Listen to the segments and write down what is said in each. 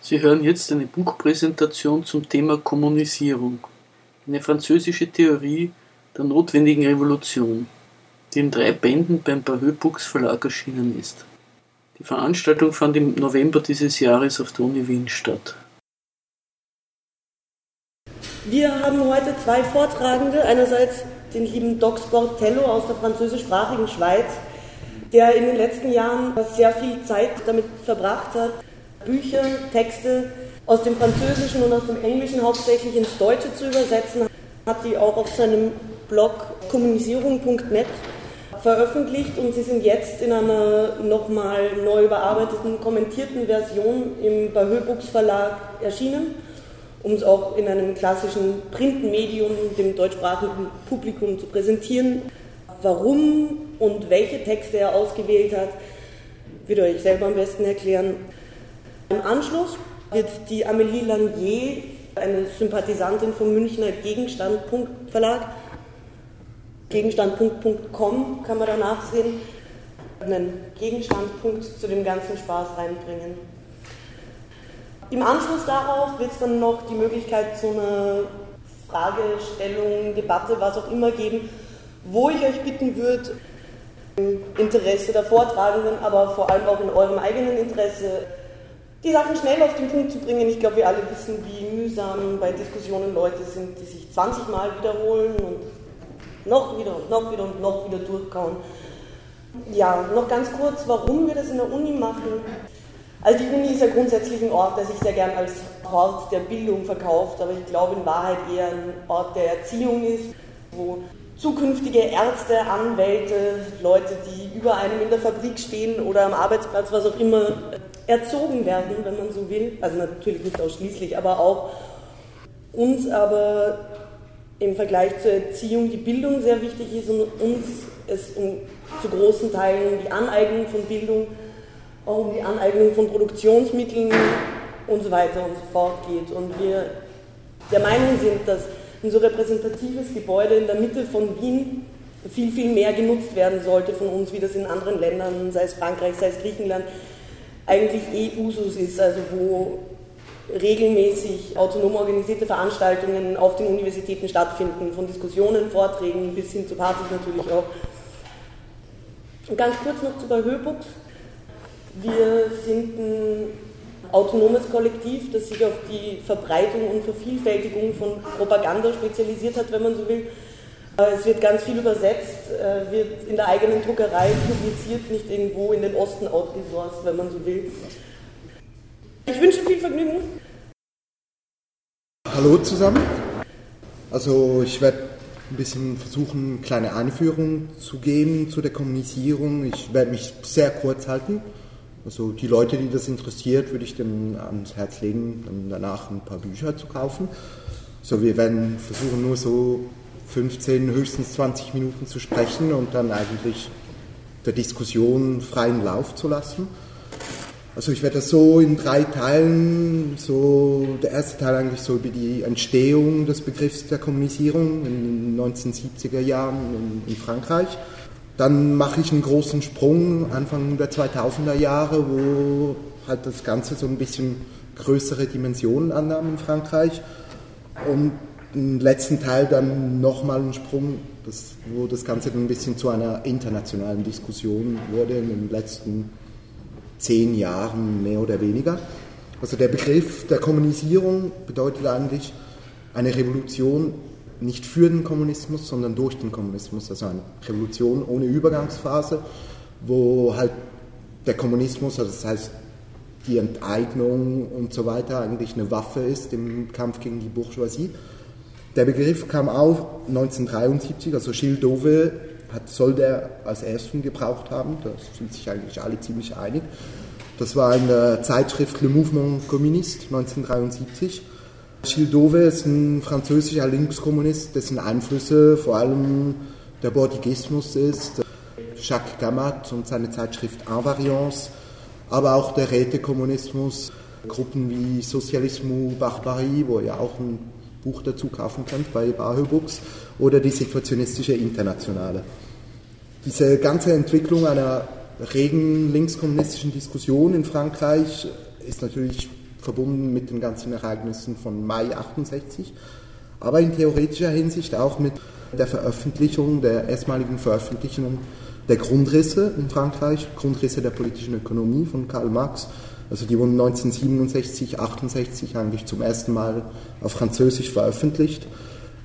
Sie hören jetzt eine Buchpräsentation zum Thema Kommunisierung, eine französische Theorie der notwendigen Revolution, die in drei Bänden beim Bahö Books Verlag erschienen ist. Die Veranstaltung fand im November dieses Jahres auf der Uni Wien statt. Wir haben heute zwei Vortragende. Einerseits den lieben Doc Sportello aus der französischsprachigen Schweiz, der in den letzten Jahren sehr viel Zeit damit verbracht hat, Bücher, Texte aus dem Französischen und aus dem Englischen hauptsächlich ins Deutsche zu übersetzen, hat die auch auf seinem Blog kommunisierung.net veröffentlicht und sie sind jetzt in einer nochmal neu überarbeiteten, kommentierten Version im Bahö Books Verlag erschienen, um es auch in einem klassischen Printmedium dem deutschsprachigen Publikum zu präsentieren. Warum und welche Texte er ausgewählt hat, wird euch selber am besten erklären. Im Anschluss wird die Amélie Lanier, eine Sympathisantin vom Münchner Gegenstandpunkt Verlag, Gegenstandpunkt.com kann man danach sehen, einen Gegenstandpunkt zu dem ganzen Spaß reinbringen. Im Anschluss darauf wird es dann noch die Möglichkeit zu einer Fragestellung, Debatte, was auch immer geben, wo ich euch bitten würde, im Interesse der Vortragenden, aber vor allem auch in eurem eigenen Interesse, die Sachen schnell auf den Punkt zu bringen. Ich glaube, wir alle wissen, wie mühsam bei Diskussionen Leute sind, die sich 20 Mal wiederholen und noch wieder und noch wieder und noch wieder durchkauen. Ja, noch ganz kurz, warum wir das in der Uni machen. Also die Uni ist ja grundsätzlich ein Ort, der sich sehr gern als Ort der Bildung verkauft, aber ich glaube in Wahrheit eher ein Ort der Erziehung ist, wo zukünftige Ärzte, Anwälte, Leute, die über einem in der Fabrik stehen oder am Arbeitsplatz, was auch immer, erzogen werden, wenn man so will. Also natürlich nicht ausschließlich, aber auch uns aber im Vergleich zur Erziehung die Bildung sehr wichtig ist und uns es um, zu großen Teilen um die Aneignung von Bildung, auch um die Aneignung von Produktionsmitteln und so weiter und so fort geht. Und wir der Meinung sind, dass ein so repräsentatives Gebäude in der Mitte von Wien viel, viel mehr genutzt werden sollte von uns, wie das in anderen Ländern, sei es Frankreich, sei es Griechenland, eigentlich eh Usus ist, also wo regelmäßig autonom organisierte Veranstaltungen auf den Universitäten stattfinden, von Diskussionen, Vorträgen bis hin zu Partys natürlich auch. Und ganz kurz noch zu Bahöbux. Wir sind ein autonomes Kollektiv, das sich auf die Verbreitung und Vervielfältigung von Propaganda spezialisiert hat, wenn man so will. Äh, es wird ganz viel übersetzt, äh, wird in der eigenen Druckerei publiziert, nicht irgendwo in den Osten outgesourced, wenn man so will. Ich wünsche viel Vergnügen. Hallo zusammen. Also ich werde ein bisschen versuchen, eine kleine Einführung zu geben zu der Kommunisierung. Ich werde mich sehr kurz halten. Also die Leute, die das interessiert, würde ich dem ans Herz legen, dann danach ein paar Bücher zu kaufen. So, wir werden versuchen, nur so 15, höchstens 20 Minuten zu sprechen und dann eigentlich der Diskussion freien Lauf zu lassen. Also ich werde das so in drei Teilen, so der erste Teil eigentlich so über die Entstehung des Begriffs der Kommunisierung in den 1970er Jahren in, in Frankreich. Dann mache ich einen großen Sprung Anfang der 2000er Jahre, wo halt das Ganze so ein bisschen größere Dimensionen annahm in Frankreich. Und im letzten Teil dann nochmal einen Sprung, das, wo das Ganze dann ein bisschen zu einer internationalen Diskussion wurde in den letzten zehn Jahren mehr oder weniger. Also der Begriff der Kommunisierung bedeutet eigentlich eine Revolution nicht für den Kommunismus, sondern durch den Kommunismus. Also eine Revolution ohne Übergangsphase, wo halt der Kommunismus, also das heißt die Enteignung und so weiter, eigentlich eine Waffe ist im Kampf gegen die Bourgeoisie. Der Begriff kam auf 1973, also Gilles Dauvé hat, soll der als ersten gebraucht haben, da sind sich eigentlich alle ziemlich einig. Das war in der Zeitschrift Le Mouvement Communiste 1973. Gilles Dauvé ist ein französischer Linkskommunist, dessen Einflüsse vor allem der Bourdigismus ist, Jacques Gamat und seine Zeitschrift Invariance, aber auch der Rätekommunismus, Gruppen wie Sozialismus Barbarie, wo ihr auch ein Buch dazu kaufen könnt bei Bahö Books, oder die Situationistische Internationale. Diese ganze Entwicklung einer regen linkskommunistischen Diskussion in Frankreich ist natürlich verbunden mit den ganzen Ereignissen von Mai 68, aber in theoretischer Hinsicht auch mit der Veröffentlichung, der erstmaligen Veröffentlichung der Grundrisse in Frankreich, Grundrisse der politischen Ökonomie von Karl Marx. Also die wurden 1967, 68 eigentlich zum ersten Mal auf Französisch veröffentlicht.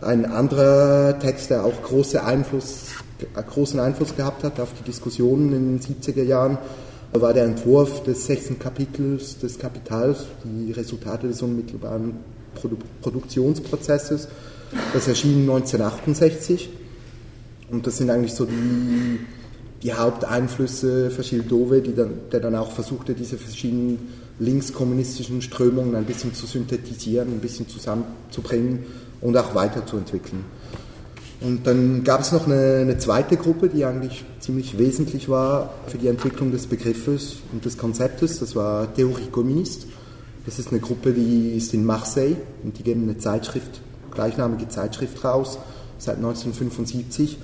Ein anderer Text, der auch große Einfluss, großen Einfluss gehabt hat auf die Diskussionen in den 70er Jahren, war der Entwurf des sechsten Kapitels des Kapitals, die Resultate des unmittelbaren Produ Produktionsprozesses. Das erschien 1968 und das sind eigentlich so die die Haupteinflüsse für Gilles Dove, dann, der dann auch versuchte, diese verschiedenen linkskommunistischen Strömungen ein bisschen zu synthetisieren, ein bisschen zusammenzubringen und auch weiterzuentwickeln. Und dann gab es noch eine, eine, zweite Gruppe, die eigentlich ziemlich wesentlich war für die Entwicklung des Begriffes und des Konzeptes. Das war Theorie Communist. Das ist eine Gruppe, die ist in Marseille und die geben eine Zeitschrift, gleichnamige Zeitschrift raus, seit 1975.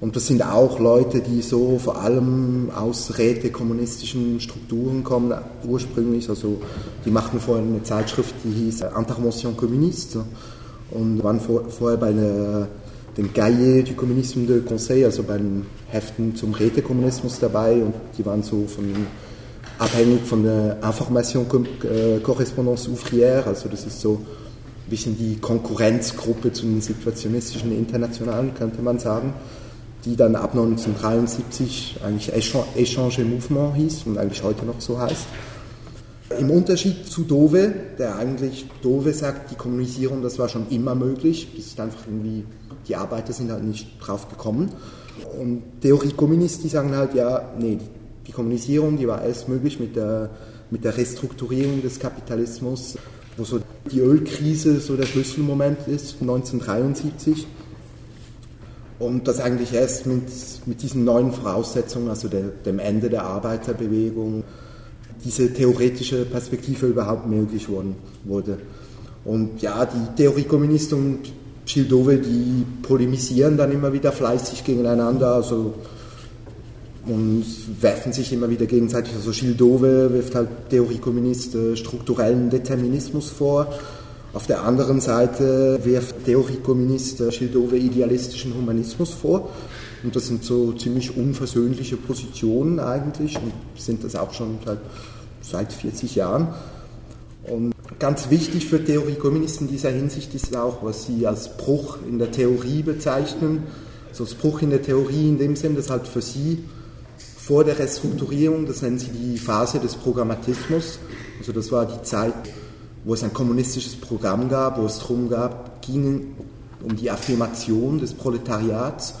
Und das sind auch Leute, die so vor allem aus rätekommunistischen Strukturen kommen, ursprünglich. Also die machten vorher eine Zeitschrift, die hieß Intervention Communiste und waren vor, vorher bei der, dem Cahier du Communisme de Conseil, also bei den Heften zum Rätekommunismus dabei. Und die waren so von abhängig von der Information äh, Correspondance Ouvrière, also das ist so ein bisschen die Konkurrenzgruppe zu den situationistischen Internationalen, könnte man sagen die dann ab 1973 eigentlich Échange Mouvement hieß und eigentlich heute noch so heißt. Im Unterschied zu Dove, der eigentlich, Dove sagt, die Kommunisierung, das war schon immer möglich, das einfach irgendwie, die Arbeiter sind halt nicht drauf gekommen. Und Theorie Kommunist, die sagen halt, ja, nee, die Kommunisierung, die war erst möglich mit der, mit der Restrukturierung des Kapitalismus, wo so die Ölkrise so der Schlüsselmoment ist, 1973 und das eigentlich erst mit, mit diesen neuen Voraussetzungen, also der, dem Ende der Arbeiterbewegung, diese theoretische Perspektive überhaupt möglich worden, wurde. Und ja, die Theoriekommunisten und Schildove, die polemisieren dann immer wieder fleißig gegeneinander, also und werfen sich immer wieder gegenseitig. Also Schildove wirft halt Theoriekommunist äh, strukturellen Determinismus vor auf der anderen Seite wirft Theoriekommunist Schildove idealistischen Humanismus vor. Und das sind so ziemlich unversöhnliche Positionen eigentlich und sind das auch schon seit, seit 40 Jahren. Und ganz wichtig für Theoriekommunisten in dieser Hinsicht ist auch, was sie als Bruch in der Theorie bezeichnen. So das Bruch in der Theorie in dem Sinn, dass halt für sie vor der Restrukturierung, das nennen sie die Phase des Programmatismus, also das war die Zeit wo es ein kommunistisches Programm gab, wo es darum gab, ging um die Affirmation des Proletariats.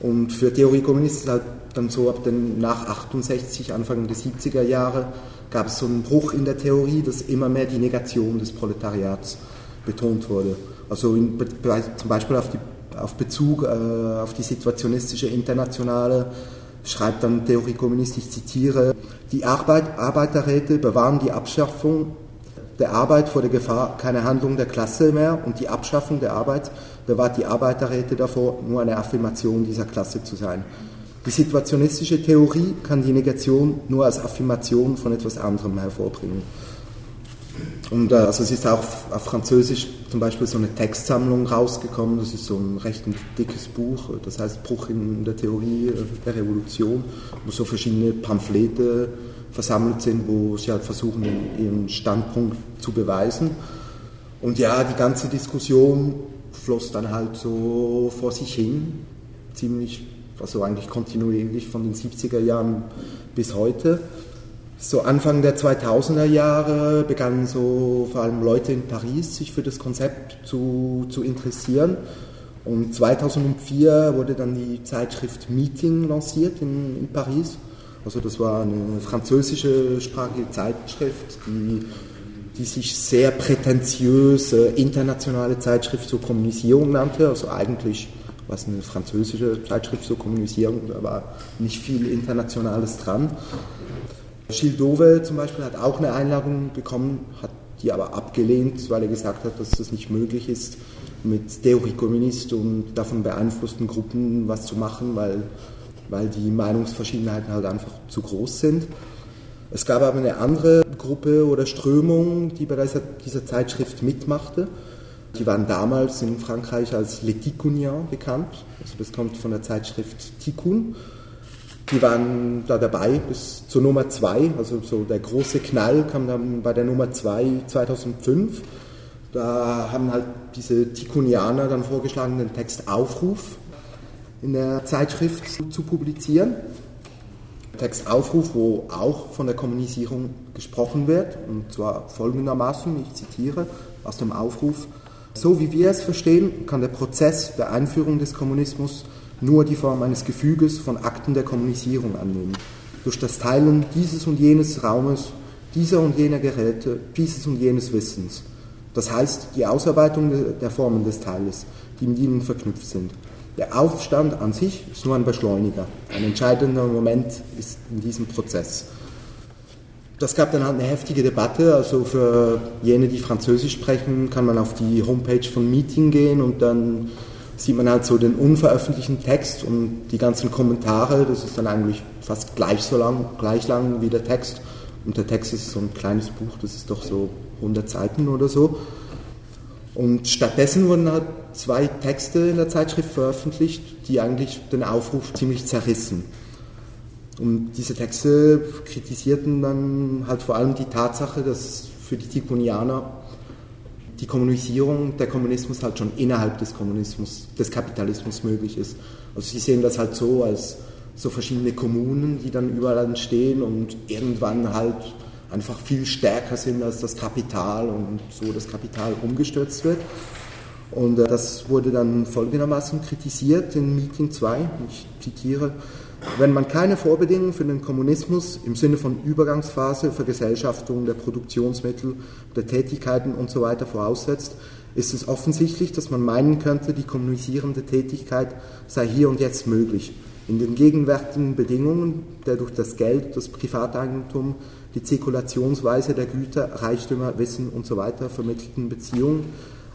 Und für Theoriekommunisten halt dann so ab den nach 68, Anfang der 70er Jahre, gab es so einen Bruch in der Theorie, dass immer mehr die Negation des Proletariats betont wurde. Also in, zum Beispiel auf, die, auf Bezug äh, auf die situationistische Internationale schreibt dann Theoriekommunist, ich zitiere, die Arbeit, Arbeiterräte bewahren die Abschaffung der Arbeit vor der Gefahr keine Handlung der Klasse mehr und die Abschaffung der Arbeit bewahrt die Arbeiterräte davor, nur eine Affirmation dieser Klasse zu sein. Die situationistische Theorie kann die Negation nur als Affirmation von etwas anderem hervorbringen. Und äh, also es ist auch auf Französisch zum Beispiel so eine Textsammlung rausgekommen, das ist so ein recht dickes Buch, das heißt Bruch in der Theorie der Revolution, wo so verschiedene Pamphlete versammelt sind, wo sie halt versuchen, ihren Standpunkt zu beweisen. Und ja, die ganze Diskussion floss dann halt so vor sich hin, ziemlich, also eigentlich kontinuierlich von den 70er Jahren bis heute. So Anfang der 2000er Jahre begannen so vor allem Leute in Paris sich für das Konzept zu, zu interessieren. Und 2004 wurde dann die Zeitschrift Meeting lanciert in, in Paris. Also das war eine französische sprachige Zeitschrift, die, die sich sehr prätentiös äh, internationale Zeitschrift zur Kommunisierung nannte. Also eigentlich war es eine französische Zeitschrift zur Kommunisierung, da war nicht viel Internationales dran. Gilles Dove zum Beispiel hat auch eine Einladung bekommen, hat die aber abgelehnt, weil er gesagt hat, dass das nicht möglich ist, mit Theorie Kommunist und davon beeinflussten Gruppen was zu machen, weil weil die Meinungsverschiedenheiten halt einfach zu groß sind. Es gab aber eine andere Gruppe oder Strömung, die bei dieser, dieser Zeitschrift mitmachte. Die waren damals in Frankreich als Les Ticuniens bekannt. Also das kommt von der Zeitschrift Tikkun. Die waren da dabei bis zur Nummer 2, also so der große Knall kam dann bei der Nummer 2 2005. Da haben halt diese Tikkunianer dann vorgeschlagen, den Text Aufruf in der Zeitschrift zu publizieren. Textaufruf, wo auch von der Kommunisierung gesprochen wird, und zwar folgendermaßen, ich zitiere aus dem Aufruf, so wie wir es verstehen, kann der Prozess der Einführung des Kommunismus nur die Form eines Gefüges von Akten der Kommunisierung annehmen. Durch das Teilen dieses und jenes Raumes, dieser und jener Geräte, dieses und jenes Wissens. Das heißt, die Ausarbeitung der Formen des Teiles, die mit ihnen verknüpft sind. Der Aufstand an sich ist nur ein Beschleuniger. Ein entscheidender Moment ist in diesem Prozess. Das gab dann halt eine heftige Debatte. Also für jene, die Französisch sprechen, kann man auf die Homepage von Meeting gehen und dann sieht man halt so den unveröffentlichten Text und die ganzen Kommentare. Das ist dann eigentlich fast gleich so lang, gleich lang wie der Text. Und der Text ist so ein kleines Buch, das ist doch so 100 Seiten oder so. Und stattdessen wurden halt zwei Texte in der Zeitschrift veröffentlicht, die eigentlich den Aufruf ziemlich zerrissen. Und diese Texte kritisierten dann halt vor allem die Tatsache, dass für die Tikunianer die Kommunisierung, der Kommunismus halt schon innerhalb des Kommunismus, des Kapitalismus möglich ist. Also sie sehen das halt so als so verschiedene Kommunen, die dann überall entstehen und irgendwann halt einfach viel stärker sind als das Kapital und so das Kapital umgestürzt wird. Und äh, das wurde dann folgendermaßen kritisiert in Meeting 2, ich zitiere, wenn man keine Vorbedingungen für den Kommunismus im Sinne von Übergangsphase, Vergesellschaftung der Produktionsmittel, der Tätigkeiten usw. So voraussetzt, ist es offensichtlich, dass man meinen könnte, die kommunisierende Tätigkeit sei hier und jetzt möglich. In den gegenwärtigen Bedingungen der durch das Geld, das Privateigentum, die Zirkulationsweise der Güter, Reichtümer, Wissen usw. So vermittelten Beziehungen,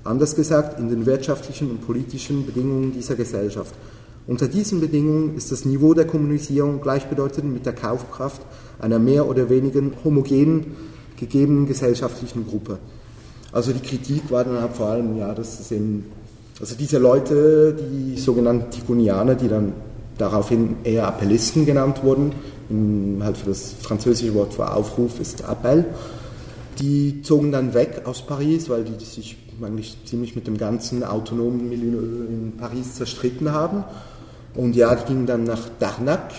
anders gesagt in den wirtschaftlichen und politischen Bedingungen dieser Gesellschaft. Unter diesen Bedingungen ist das Niveau der Kommunisierung gleichbedeutend mit der Kaufkraft einer mehr oder weniger homogenen gegebenen gesellschaftlichen Gruppe. Also die Kritik war dann halt vor allem, ja, dass es eben, also diese Leute, die sogenannten Tigonianer, die dann daraufhin eher Appellisten genannt wurden, halt für das französische Wort für Aufruf ist Appell. Die zogen dann weg aus Paris, weil die sich eigentlich ziemlich mit dem ganzen autonomen Milieu in Paris zerstritten haben. Und ja, die gingen dann nach Darnac,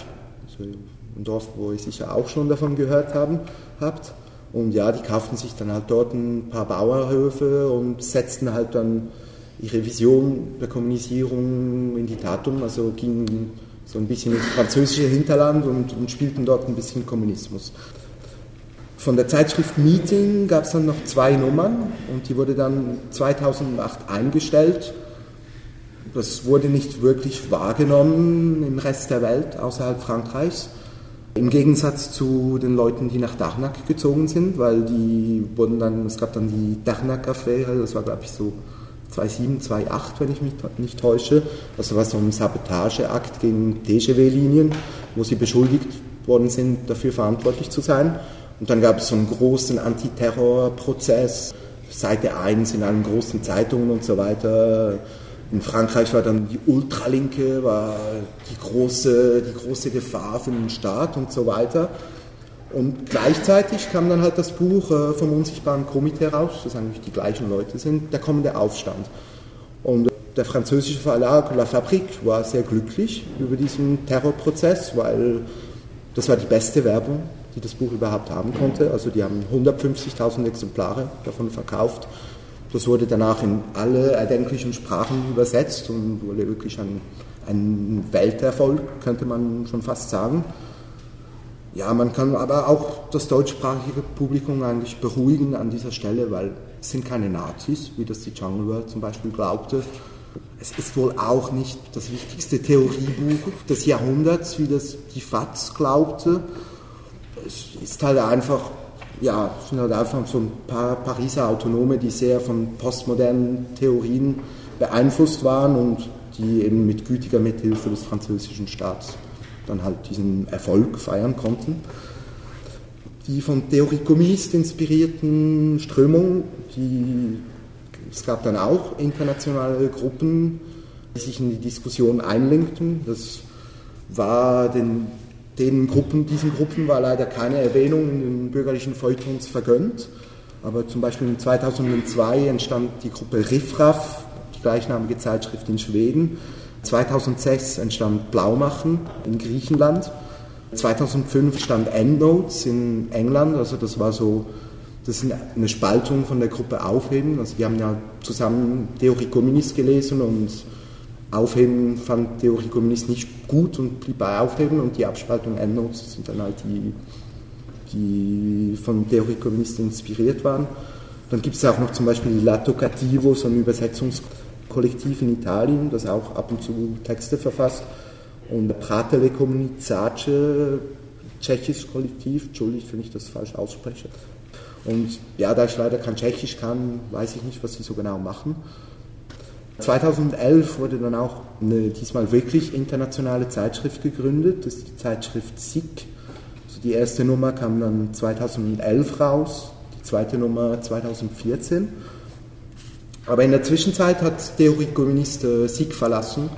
also ein Dorf, wo ihr sicher auch schon davon gehört haben, habt. Und ja, die kauften sich dann halt dort ein paar Bauerhöfe und setzten halt dann ihre Vision der Kommunisierung in die Tat um. Also gingen so ein bisschen ins französische Hinterland und, und spielten dort ein bisschen Kommunismus. Von der Zeitschrift Meeting gab es dann noch zwei Nummern und die wurde dann 2008 eingestellt. Das wurde nicht wirklich wahrgenommen im Rest der Welt außerhalb Frankreichs. Im Gegensatz zu den Leuten, die nach Darnac gezogen sind, weil die wurden dann, es gab dann die Darnac-Affäre, das war glaube ich so 2007, 2008, wenn ich mich nicht täusche. Also was so ein Sabotageakt gegen TGW-Linien, wo sie beschuldigt worden sind, dafür verantwortlich zu sein. Und dann gab es so einen großen Antiterrorprozess, Seite 1 in allen großen Zeitungen und so weiter. In Frankreich war dann die Ultralinke, war die große, die große Gefahr für den Staat und so weiter. Und gleichzeitig kam dann halt das Buch äh, vom Unsichtbaren Komitee raus, das eigentlich die gleichen Leute sind, der kommende Aufstand. Und der französische Verlag La Fabrique war sehr glücklich über diesen Terrorprozess, weil das war die beste Werbung, die das Buch überhaupt haben konnte. Also die haben 150.000 Exemplare davon verkauft. Das wurde danach in alle erdenklichen Sprachen übersetzt und wurde wirklich ein, ein Welterfolg, könnte man schon fast sagen. Ja, man kann aber auch das deutschsprachige Publikum eigentlich beruhigen an dieser Stelle, weil es sind keine Nazis, wie das die Jungle World zum Beispiel glaubte. Es ist wohl auch nicht das wichtigste Theoriebuch des Jahrhunderts, wie das die FAZ glaubte. Es ist halt einfach, ja, es sind halt einfach so ein paar Pariser Autonome, die sehr von postmodernen Theorien beeinflusst waren und die eben mit gütiger Mithilfe des französischen Staats dann halt diesen Erfolg feiern konnten. die von Theorie Kommunist inspirierten Strömungen, die, es gab dann auch internationale Gruppen, die sich in die Diskussion einlenkten. Das war den, den Gruppen, diesen Gruppen war leider keine Erwähnung in den bürgerlichen Feuilletons vergönnt. Aber zum Beispiel 2002 entstand die Gruppe Riffraff, die gleichnamige Zeitschrift in Schweden. 2006 entstand Blaumachen in Griechenland. 2005 stand Endnotes in England, also das war so, das ist eine Spaltung von der Gruppe Aufheben. Also die haben ja zusammen Theorie Kommunist gelesen und Aufheben fand Theorie Kommunist nicht gut und blieb bei Aufheben und die Abspaltung Endnotes sind dann halt die die von Theorie Kommunist inspiriert waren. Dann gibt es auch noch zum Beispiel Lato Cattivo, so ein Übersetzungskollektiv in Italien, das auch ab und zu Texte verfasst. Und Pratele Comunizace, tschechisches Kollektiv, entschuldigt, wenn ich das falsch ausspreche. Und ja, da ich leider kein Tschechisch kann, weiß ich nicht, was sie so genau machen. 2011 wurde dann auch eine diesmal wirklich internationale Zeitschrift gegründet, das ist die Zeitschrift SIG die erste Nummer kam dann 2011 raus, die zweite Nummer 2014. Aber in der Zwischenzeit hat Theorie Kommunist Sieg verlassen,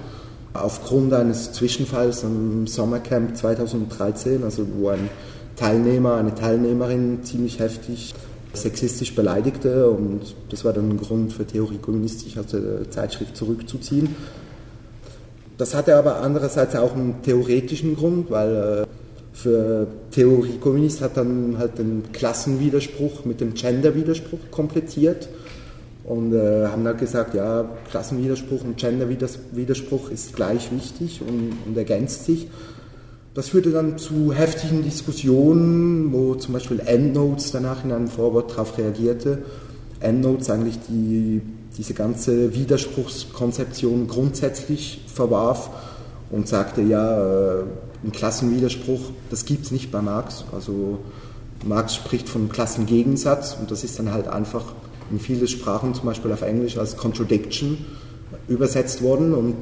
aufgrund eines Zwischenfalls am Sommercamp 2013, also wo ein Teilnehmer, eine Teilnehmerin ziemlich heftig sexistisch beleidigte und das war dann ein Grund für Theorie Kommunist, sich aus der Zeitschrift zurückzuziehen. Das hatte aber andererseits auch einen theoretischen Grund, weil äh, für Theorie Kommunist hat dann halt den Klassenwiderspruch mit dem Genderwiderspruch komplettiert und äh, haben dann gesagt, ja, Klassenwiderspruch und Genderwiderspruch ist gleich wichtig und, und ergänzt sich. Das führte dann zu heftigen Diskussionen, wo zum Beispiel EndNotes danach in einem Vorwort darauf reagierte. EndNotes eigentlich die, diese ganze Widerspruchskonzeption grundsätzlich verwarf und sagte, ja, äh, ein Klassenwiderspruch, das gibt es nicht bei Marx. Also Marx spricht von Klassengegensatz und das ist dann halt einfach in viele Sprachen, zum Beispiel auf Englisch, als Contradiction übersetzt worden und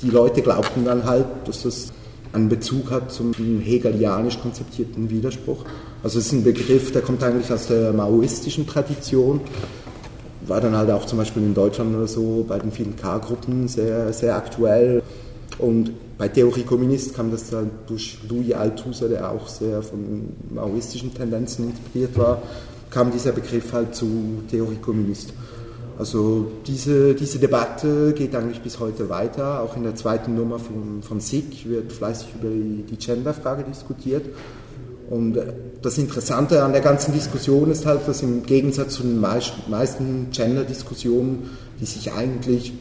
die Leute glaubten dann halt, dass das einen Bezug hat zum hegelianisch konzeptierten Widerspruch. Also es ist ein Begriff, der kommt eigentlich aus der maoistischen Tradition, war dann halt auch zum Beispiel in Deutschland oder so bei den vielen K-Gruppen sehr, sehr aktuell. Und bei Theorie Kommunist kam das dann durch Louis Althusser, der auch sehr von maoistischen Tendenzen inspiriert war, kam dieser Begriff halt zu Theorie Kommunist. Also diese, diese Debatte geht eigentlich bis heute weiter. Auch in der zweiten Nummer von, von SIG wird fleißig über die, Genderfrage diskutiert. Und das Interessante an der ganzen Diskussion ist halt, dass im Gegensatz zu den meisten Gender-Diskussionen, die sich eigentlich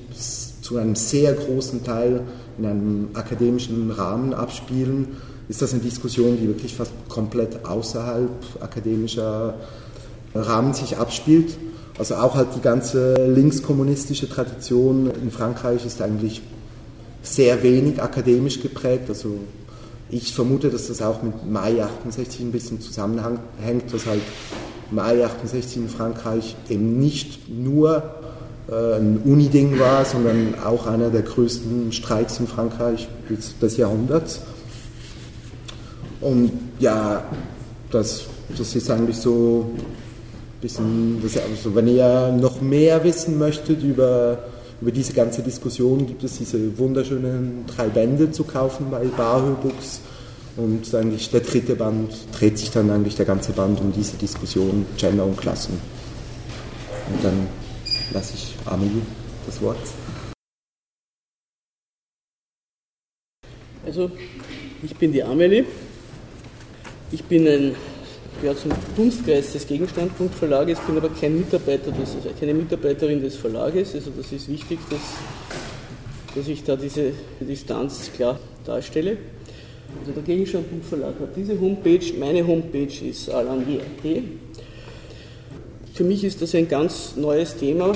zu einem sehr großen Teil in einem akademischen Rahmen abspielen, ist das eine Diskussion, die wirklich fast komplett außerhalb akademischer Rahmen sich abspielt. Also auch halt die ganze linkskommunistische Tradition in Frankreich ist eigentlich sehr wenig akademisch geprägt. Also ich vermute, dass das auch mit Mai 68 ein bisschen zusammenhängt, dass halt Mai 68 in Frankreich eben nicht nur äh, ein Uniding war, sondern auch einer der größten Streiks in Frankreich des Jahrhunderts. Und ja, das, das ist eigentlich so bisschen, das, also wenn ihr noch mehr wissen möchtet über, über diese ganze Diskussion, gibt es diese wunderschönen drei Bände zu kaufen bei Barhö Books. Und eigentlich der dritte Band dreht sich dann eigentlich der ganze Band um diese Diskussion Gender und Klassen. Und dann lasse ich Amelie das Wort. Also, ich bin die Amelie. Ich bin ein, ja, zum Dunstkreis des Gegenstandpunktverlages, bin aber kein Mitarbeiter des, also keine Mitarbeiterin des Verlages. Also das ist wichtig, dass, dass ich da diese Distanz klar darstelle. Also der Gegenstandpunktverlag hat diese Homepage, meine Homepage ist alan.at. Für mich ist das ein ganz neues Thema.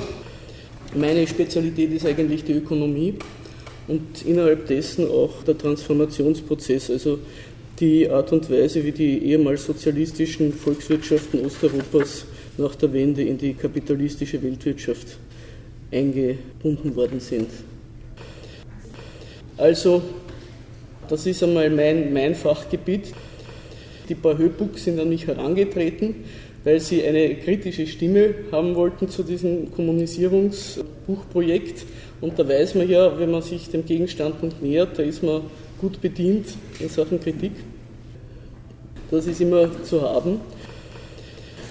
Meine Spezialität ist eigentlich die Ökonomie und innerhalb dessen auch der Transformationsprozess, also die Art und Weise, wie die ehemals sozialistischen Volkswirtschaften Osteuropas nach der Wende in die kapitalistische Weltwirtschaft eingebunden worden sind. Also, das ist einmal mein, mein Fachgebiet. die paar Höhbucks sind an mich herangetreten, weil sie eine kritische Stimme haben wollten zu diesem Kommunisierungsbuchprojekt. Und da weiß man ja, wenn man sich dem Gegenstandpunkt nähert, da ist man gut bedient in Sachen Kritik. Das ist immer zu haben.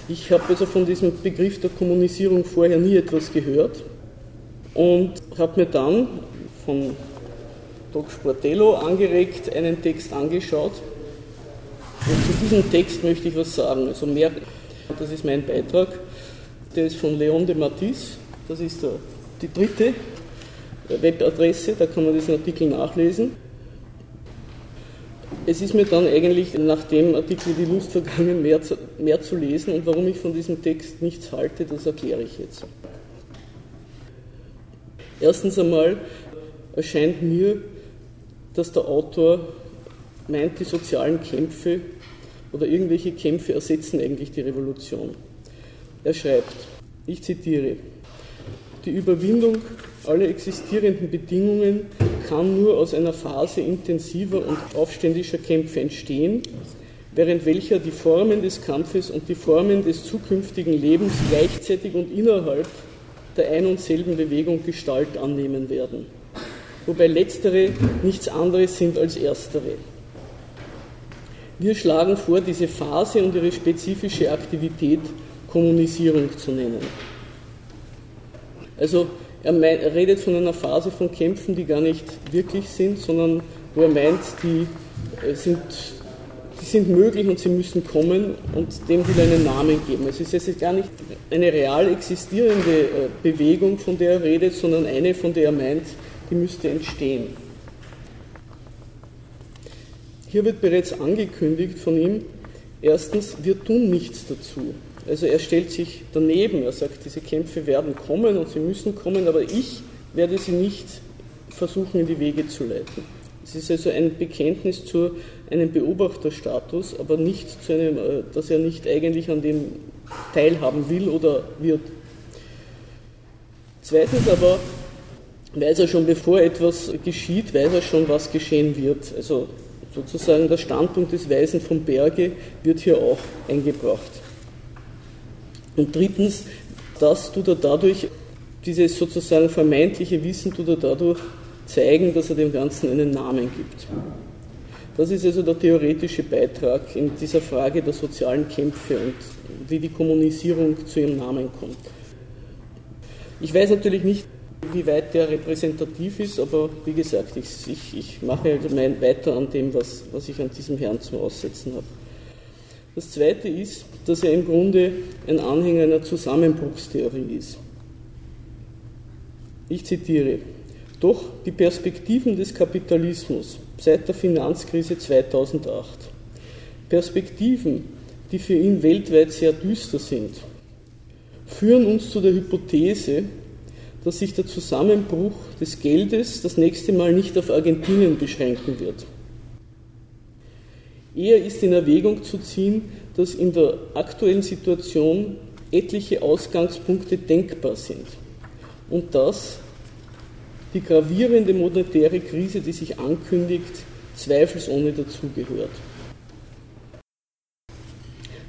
Ich habe also von diesem Begriff der Kommunisierung vorher nie etwas gehört und habe mir dann von Doc Sportello angeregt einen Text angeschaut. Und zu diesem Text möchte ich was sagen. Also mehr, das ist mein Beitrag. Der ist von Leon de Matisse. Das ist der, die dritte Webadresse, da kann man diesen Artikel nachlesen. Es ist mir dann eigentlich nach dem Artikel die Lust vergangen, mehr zu, mehr zu lesen und warum ich von diesem Text nichts halte, das erkläre ich jetzt. Erstens einmal erscheint mir, dass der Autor meint, die sozialen Kämpfe oder irgendwelche Kämpfe ersetzen eigentlich die Revolution. Er schreibt, ich zitiere, die Überwindung aller existierenden Bedingungen kann nur aus einer Phase intensiver und aufständischer Kämpfe entstehen, während welcher die Formen des Kampfes und die Formen des zukünftigen Lebens gleichzeitig und innerhalb der ein und selben Bewegung Gestalt annehmen werden, wobei letztere nichts anderes sind als erstere. Wir schlagen vor, diese Phase und ihre spezifische Aktivität Kommunisierung zu nennen. Also er, meint, er, redet von einer Phase von Kämpfen, die gar nicht wirklich sind, sondern wo er meint, die äh, sind, die sind möglich und sie müssen kommen und dem will er einen Namen geben. Es ist jetzt gar nicht eine real existierende äh, Bewegung, von der er redet, sondern eine, von der er meint, die müsste entstehen. Hier wird bereits angekündigt von ihm, erstens, wir tun nichts dazu. Also er stellt sich daneben, er sagt, diese Kämpfe werden kommen und sie müssen kommen, aber ich werde sie nicht versuchen in die Wege zu leiten. Es ist also ein Bekenntnis zu einem Beobachterstatus, aber nicht zu einem, äh, dass er nicht eigentlich an dem teilhaben will oder wird. Zweitens aber weiß er schon, bevor etwas geschieht, weiß er schon, was geschehen wird. Also sozusagen der Standpunkt des Weisen vom Berge wird hier auch eingebracht. Und drittens, das tut er dadurch, dieses sozusagen vermeintliche Wissen tut er dadurch zeigen, dass er dem Ganzen einen Namen gibt. Das ist also der theoretische Beitrag in dieser Frage der sozialen Kämpfe und wie die Kommunisierung zu ihrem Namen kommt. Ich weiß natürlich nicht, wie weit der repräsentativ ist, aber wie gesagt, ich, ich, ich mache also mein weiter an dem, was, was ich an diesem Herrn zum Aussetzen habe. Das Zweite ist, dass er im Grunde ein Anhänger einer Zusammenbruchstheorie ist. Ich zitiere, doch die Perspektiven des Kapitalismus seit der Finanzkrise 2008, Perspektiven, die für ihn weltweit sehr düster sind, führen uns zu der Hypothese, dass sich der Zusammenbruch des Geldes das nächste Mal nicht auf Argentinien beschränken wird. Eher ist in Erwägung zu ziehen, dass in der aktuellen Situation etliche Ausgangspunkte denkbar sind und dass die gravierende monetäre Krise, die sich ankündigt, zweifelsohne dazugehört.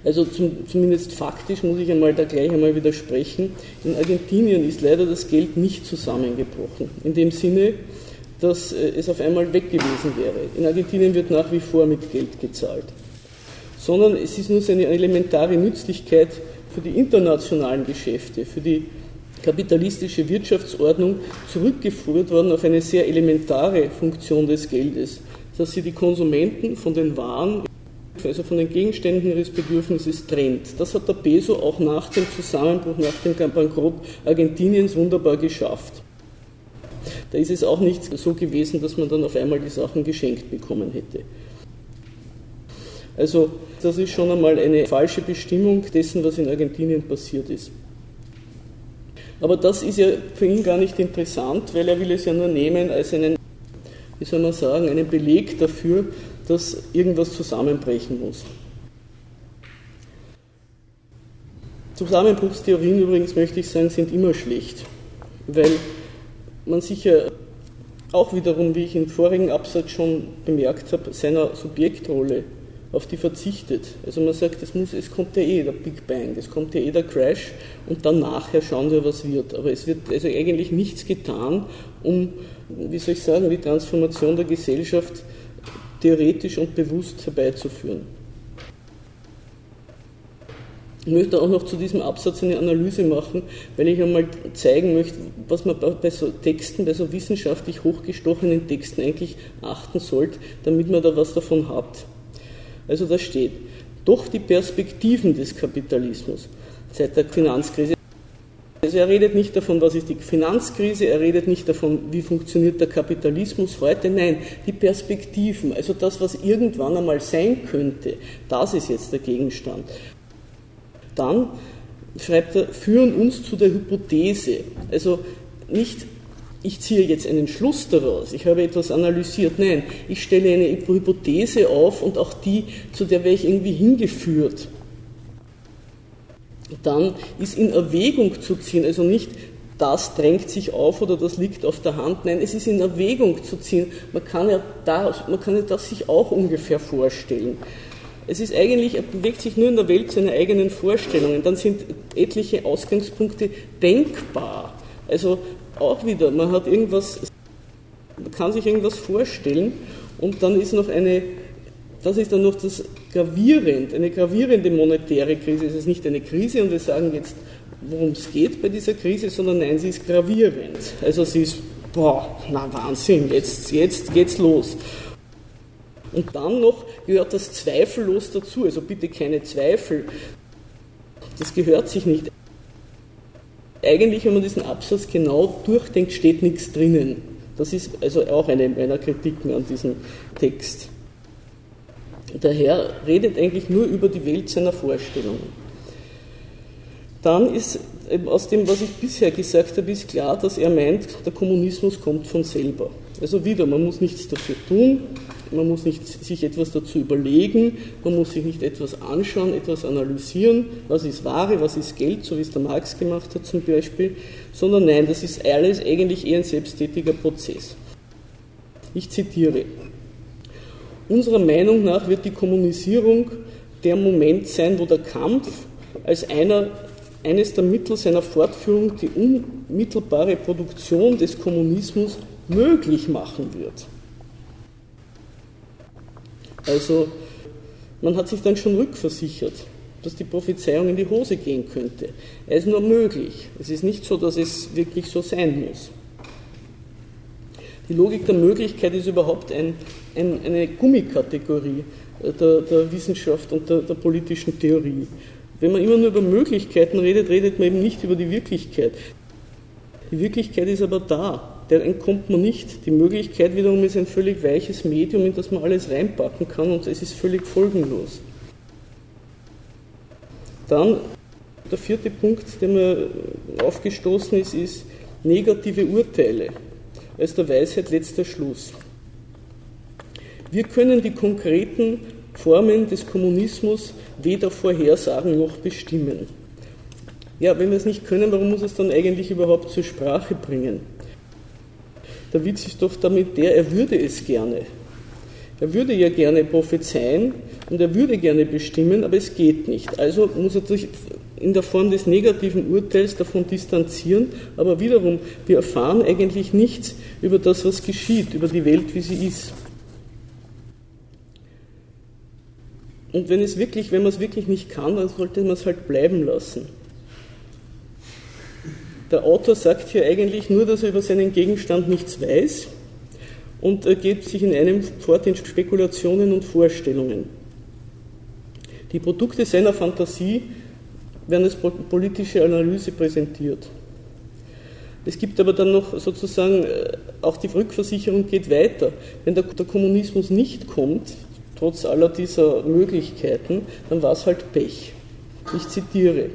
Also zum, zumindest faktisch muss ich einmal da gleich einmal widersprechen. In Argentinien ist leider das Geld nicht zusammengebrochen. In dem Sinne, dass äh, es auf einmal weg gewesen wäre. In Argentinien wird nach wie vor mit Geld gezahlt. Sondern es ist nur seine elementare Nützlichkeit für die internationalen Geschäfte, für die kapitalistische Wirtschaftsordnung zurückgeführt worden auf eine sehr elementare Funktion des Geldes, dass sie die Konsumenten von den Waren, also von den Gegenständen ihres Bedürfnisses trennt. Das hat der Peso auch nach dem Zusammenbruch, nach dem Bankrott Argentiniens wunderbar geschafft. Da ist es auch nicht so gewesen, dass man dann auf einmal die Sachen geschenkt bekommen hätte. Also das ist schon einmal eine falsche Bestimmung dessen, was in Argentinien passiert ist. Aber das ist ja für ihn gar nicht interessant, weil er will es ja nur nehmen als einen, wie soll man sagen, einen Beleg dafür, dass irgendwas zusammenbrechen muss. Zusammenbruchstheorien übrigens, möchte ich sagen, sind immer schlecht, weil man sicher auch wiederum, wie ich im vorigen Absatz schon bemerkt habe, seiner Subjektrolle auf die verzichtet. Also man sagt, es, muss, es kommt ja eh der Big Bang, es kommt ja eh der Crash und dann nachher schauen wir, was wird. Aber es wird also eigentlich nichts getan, um, wie soll ich sagen, die Transformation der Gesellschaft theoretisch und bewusst herbeizuführen. Ich möchte auch noch zu diesem Absatz eine Analyse machen, weil ich einmal zeigen möchte, was man bei so Texten, bei so wissenschaftlich hochgestochenen Texten eigentlich achten sollte, damit man da was davon hat. Also da steht, doch die Perspektiven des Kapitalismus seit der Finanzkrise. Also er redet nicht davon, was ist die Finanzkrise, er redet nicht davon, wie funktioniert der Kapitalismus heute, nein, die Perspektiven, also das, was irgendwann einmal sein könnte, das ist jetzt der Gegenstand. Dann schreibt er, führen uns zu der Hypothese. Also nicht, ich ziehe jetzt einen Schluss daraus, ich habe etwas analysiert. Nein, ich stelle eine Hypothese auf und auch die, zu der wäre ich irgendwie hingeführt. Dann ist in Erwägung zu ziehen, also nicht das drängt sich auf oder das liegt auf der Hand. Nein, es ist in Erwägung zu ziehen. Man kann ja, da, man kann ja das sich auch ungefähr vorstellen. Es ist eigentlich, er bewegt sich nur in der Welt seiner eigenen Vorstellungen. Dann sind etliche Ausgangspunkte denkbar. Also auch wieder, man hat irgendwas, man kann sich irgendwas vorstellen und dann ist noch eine, das ist dann noch das gravierend, eine gravierende monetäre Krise. Es ist nicht eine Krise und wir sagen jetzt, worum es geht bei dieser Krise, sondern nein, sie ist gravierend. Also sie ist, boah, na Wahnsinn, jetzt, jetzt geht's los. Und dann noch gehört das zweifellos dazu, also bitte keine Zweifel. Das gehört sich nicht. Eigentlich, wenn man diesen Absatz genau durchdenkt, steht nichts drinnen. Das ist also auch eine meiner Kritiken an diesem Text. Der Herr redet eigentlich nur über die Welt seiner Vorstellungen. Dann ist aus dem, was ich bisher gesagt habe, ist klar, dass er meint, der Kommunismus kommt von selber. Also wieder, man muss nichts dafür tun, man muss nicht sich etwas dazu überlegen, man muss sich nicht etwas anschauen, etwas analysieren, was ist Ware, was ist Geld, so wie es der Marx gemacht hat zum Beispiel, sondern nein, das ist alles eigentlich eher ein selbsttätiger Prozess. Ich zitiere. Unserer Meinung nach wird die Kommunisierung der Moment sein, wo der Kampf als einer, eines der Mittel seiner Fortführung die unmittelbare Produktion des Kommunismus möglich machen wird. Also man hat sich dann schon rückversichert, dass die Prophezeiung in die Hose gehen könnte. Es ist nur möglich. Es ist nicht so, dass es wirklich so sein muss. Die Logik der Möglichkeit ist überhaupt ein, ein, eine Gummikategorie der, der Wissenschaft und der, der politischen Theorie. Wenn man immer nur über Möglichkeiten redet, redet man eben nicht über die Wirklichkeit. Die Wirklichkeit ist aber da der entkommt man nicht. Die Möglichkeit wiederum ist ein völlig weiches Medium, in das man alles reinpacken kann und es ist völlig folgenlos. Dann der vierte Punkt, der mir aufgestoßen ist, ist negative Urteile als der Weisheit letzter Schluss. Wir können die konkreten Formen des Kommunismus weder vorhersagen noch bestimmen. Ja, wenn wir es nicht können, warum muss es dann eigentlich überhaupt zur Sprache bringen? Der Witz ist doch damit der, er würde es gerne. Er würde ja gerne prophezeien und er würde gerne bestimmen, aber es geht nicht. Also muss er sich in der Form des negativen Urteils davon distanzieren, aber wiederum, wir erfahren eigentlich nichts über das, was geschieht, über die Welt, wie sie ist. Und wenn es wirklich, wenn man es wirklich nicht kann, dann sollte man es halt bleiben lassen. Der Autor sagt hier eigentlich nur, dass er über seinen Gegenstand nichts weiß und er geht sich in einem fort in Spekulationen und Vorstellungen. Die Produkte seiner Fantasie werden als politische Analyse präsentiert. Es gibt aber dann noch sozusagen, äh, auch die Rückversicherung geht weiter. Wenn der, der Kommunismus nicht kommt, trotz aller dieser Möglichkeiten, dann war es halt Pech. Ich zitiere.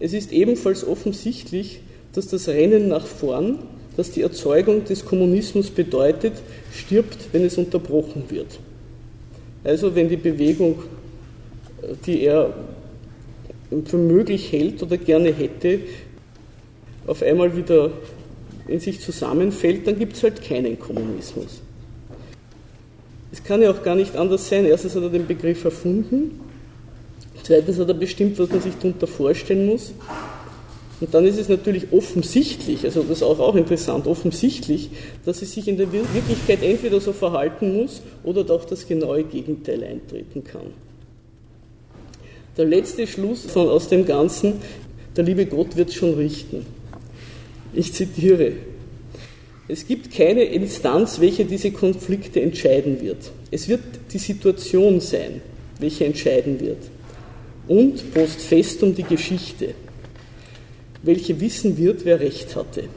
Es ist ebenfalls offensichtlich, dass das Rennen nach vorn, das die Erzeugung des Kommunismus bedeutet, stirbt, wenn es unterbrochen wird. Also wenn die Bewegung, die er für möglich hält oder gerne hätte, auf einmal wieder in sich zusammenfällt, dann gibt es halt keinen Kommunismus. Es kann ja auch gar nicht anders sein. Erstens hat er den Begriff erfunden, zweitens hat er bestimmt, was man sich darunter vorstellen muss. Und dann ist es natürlich offensichtlich, also das ist auch, auch interessant, offensichtlich, dass es sich in der Wirklichkeit entweder so verhalten muss oder doch das genaue Gegenteil eintreten kann. Der letzte Schluss von, aus dem Ganzen, der liebe Gott wird schon richten. Ich zitiere, es gibt keine Instanz, welche diese Konflikte entscheiden wird. Es wird die Situation sein, welche entscheiden wird. Und post festum die Geschichte, welche wissen wird, wer recht hatte.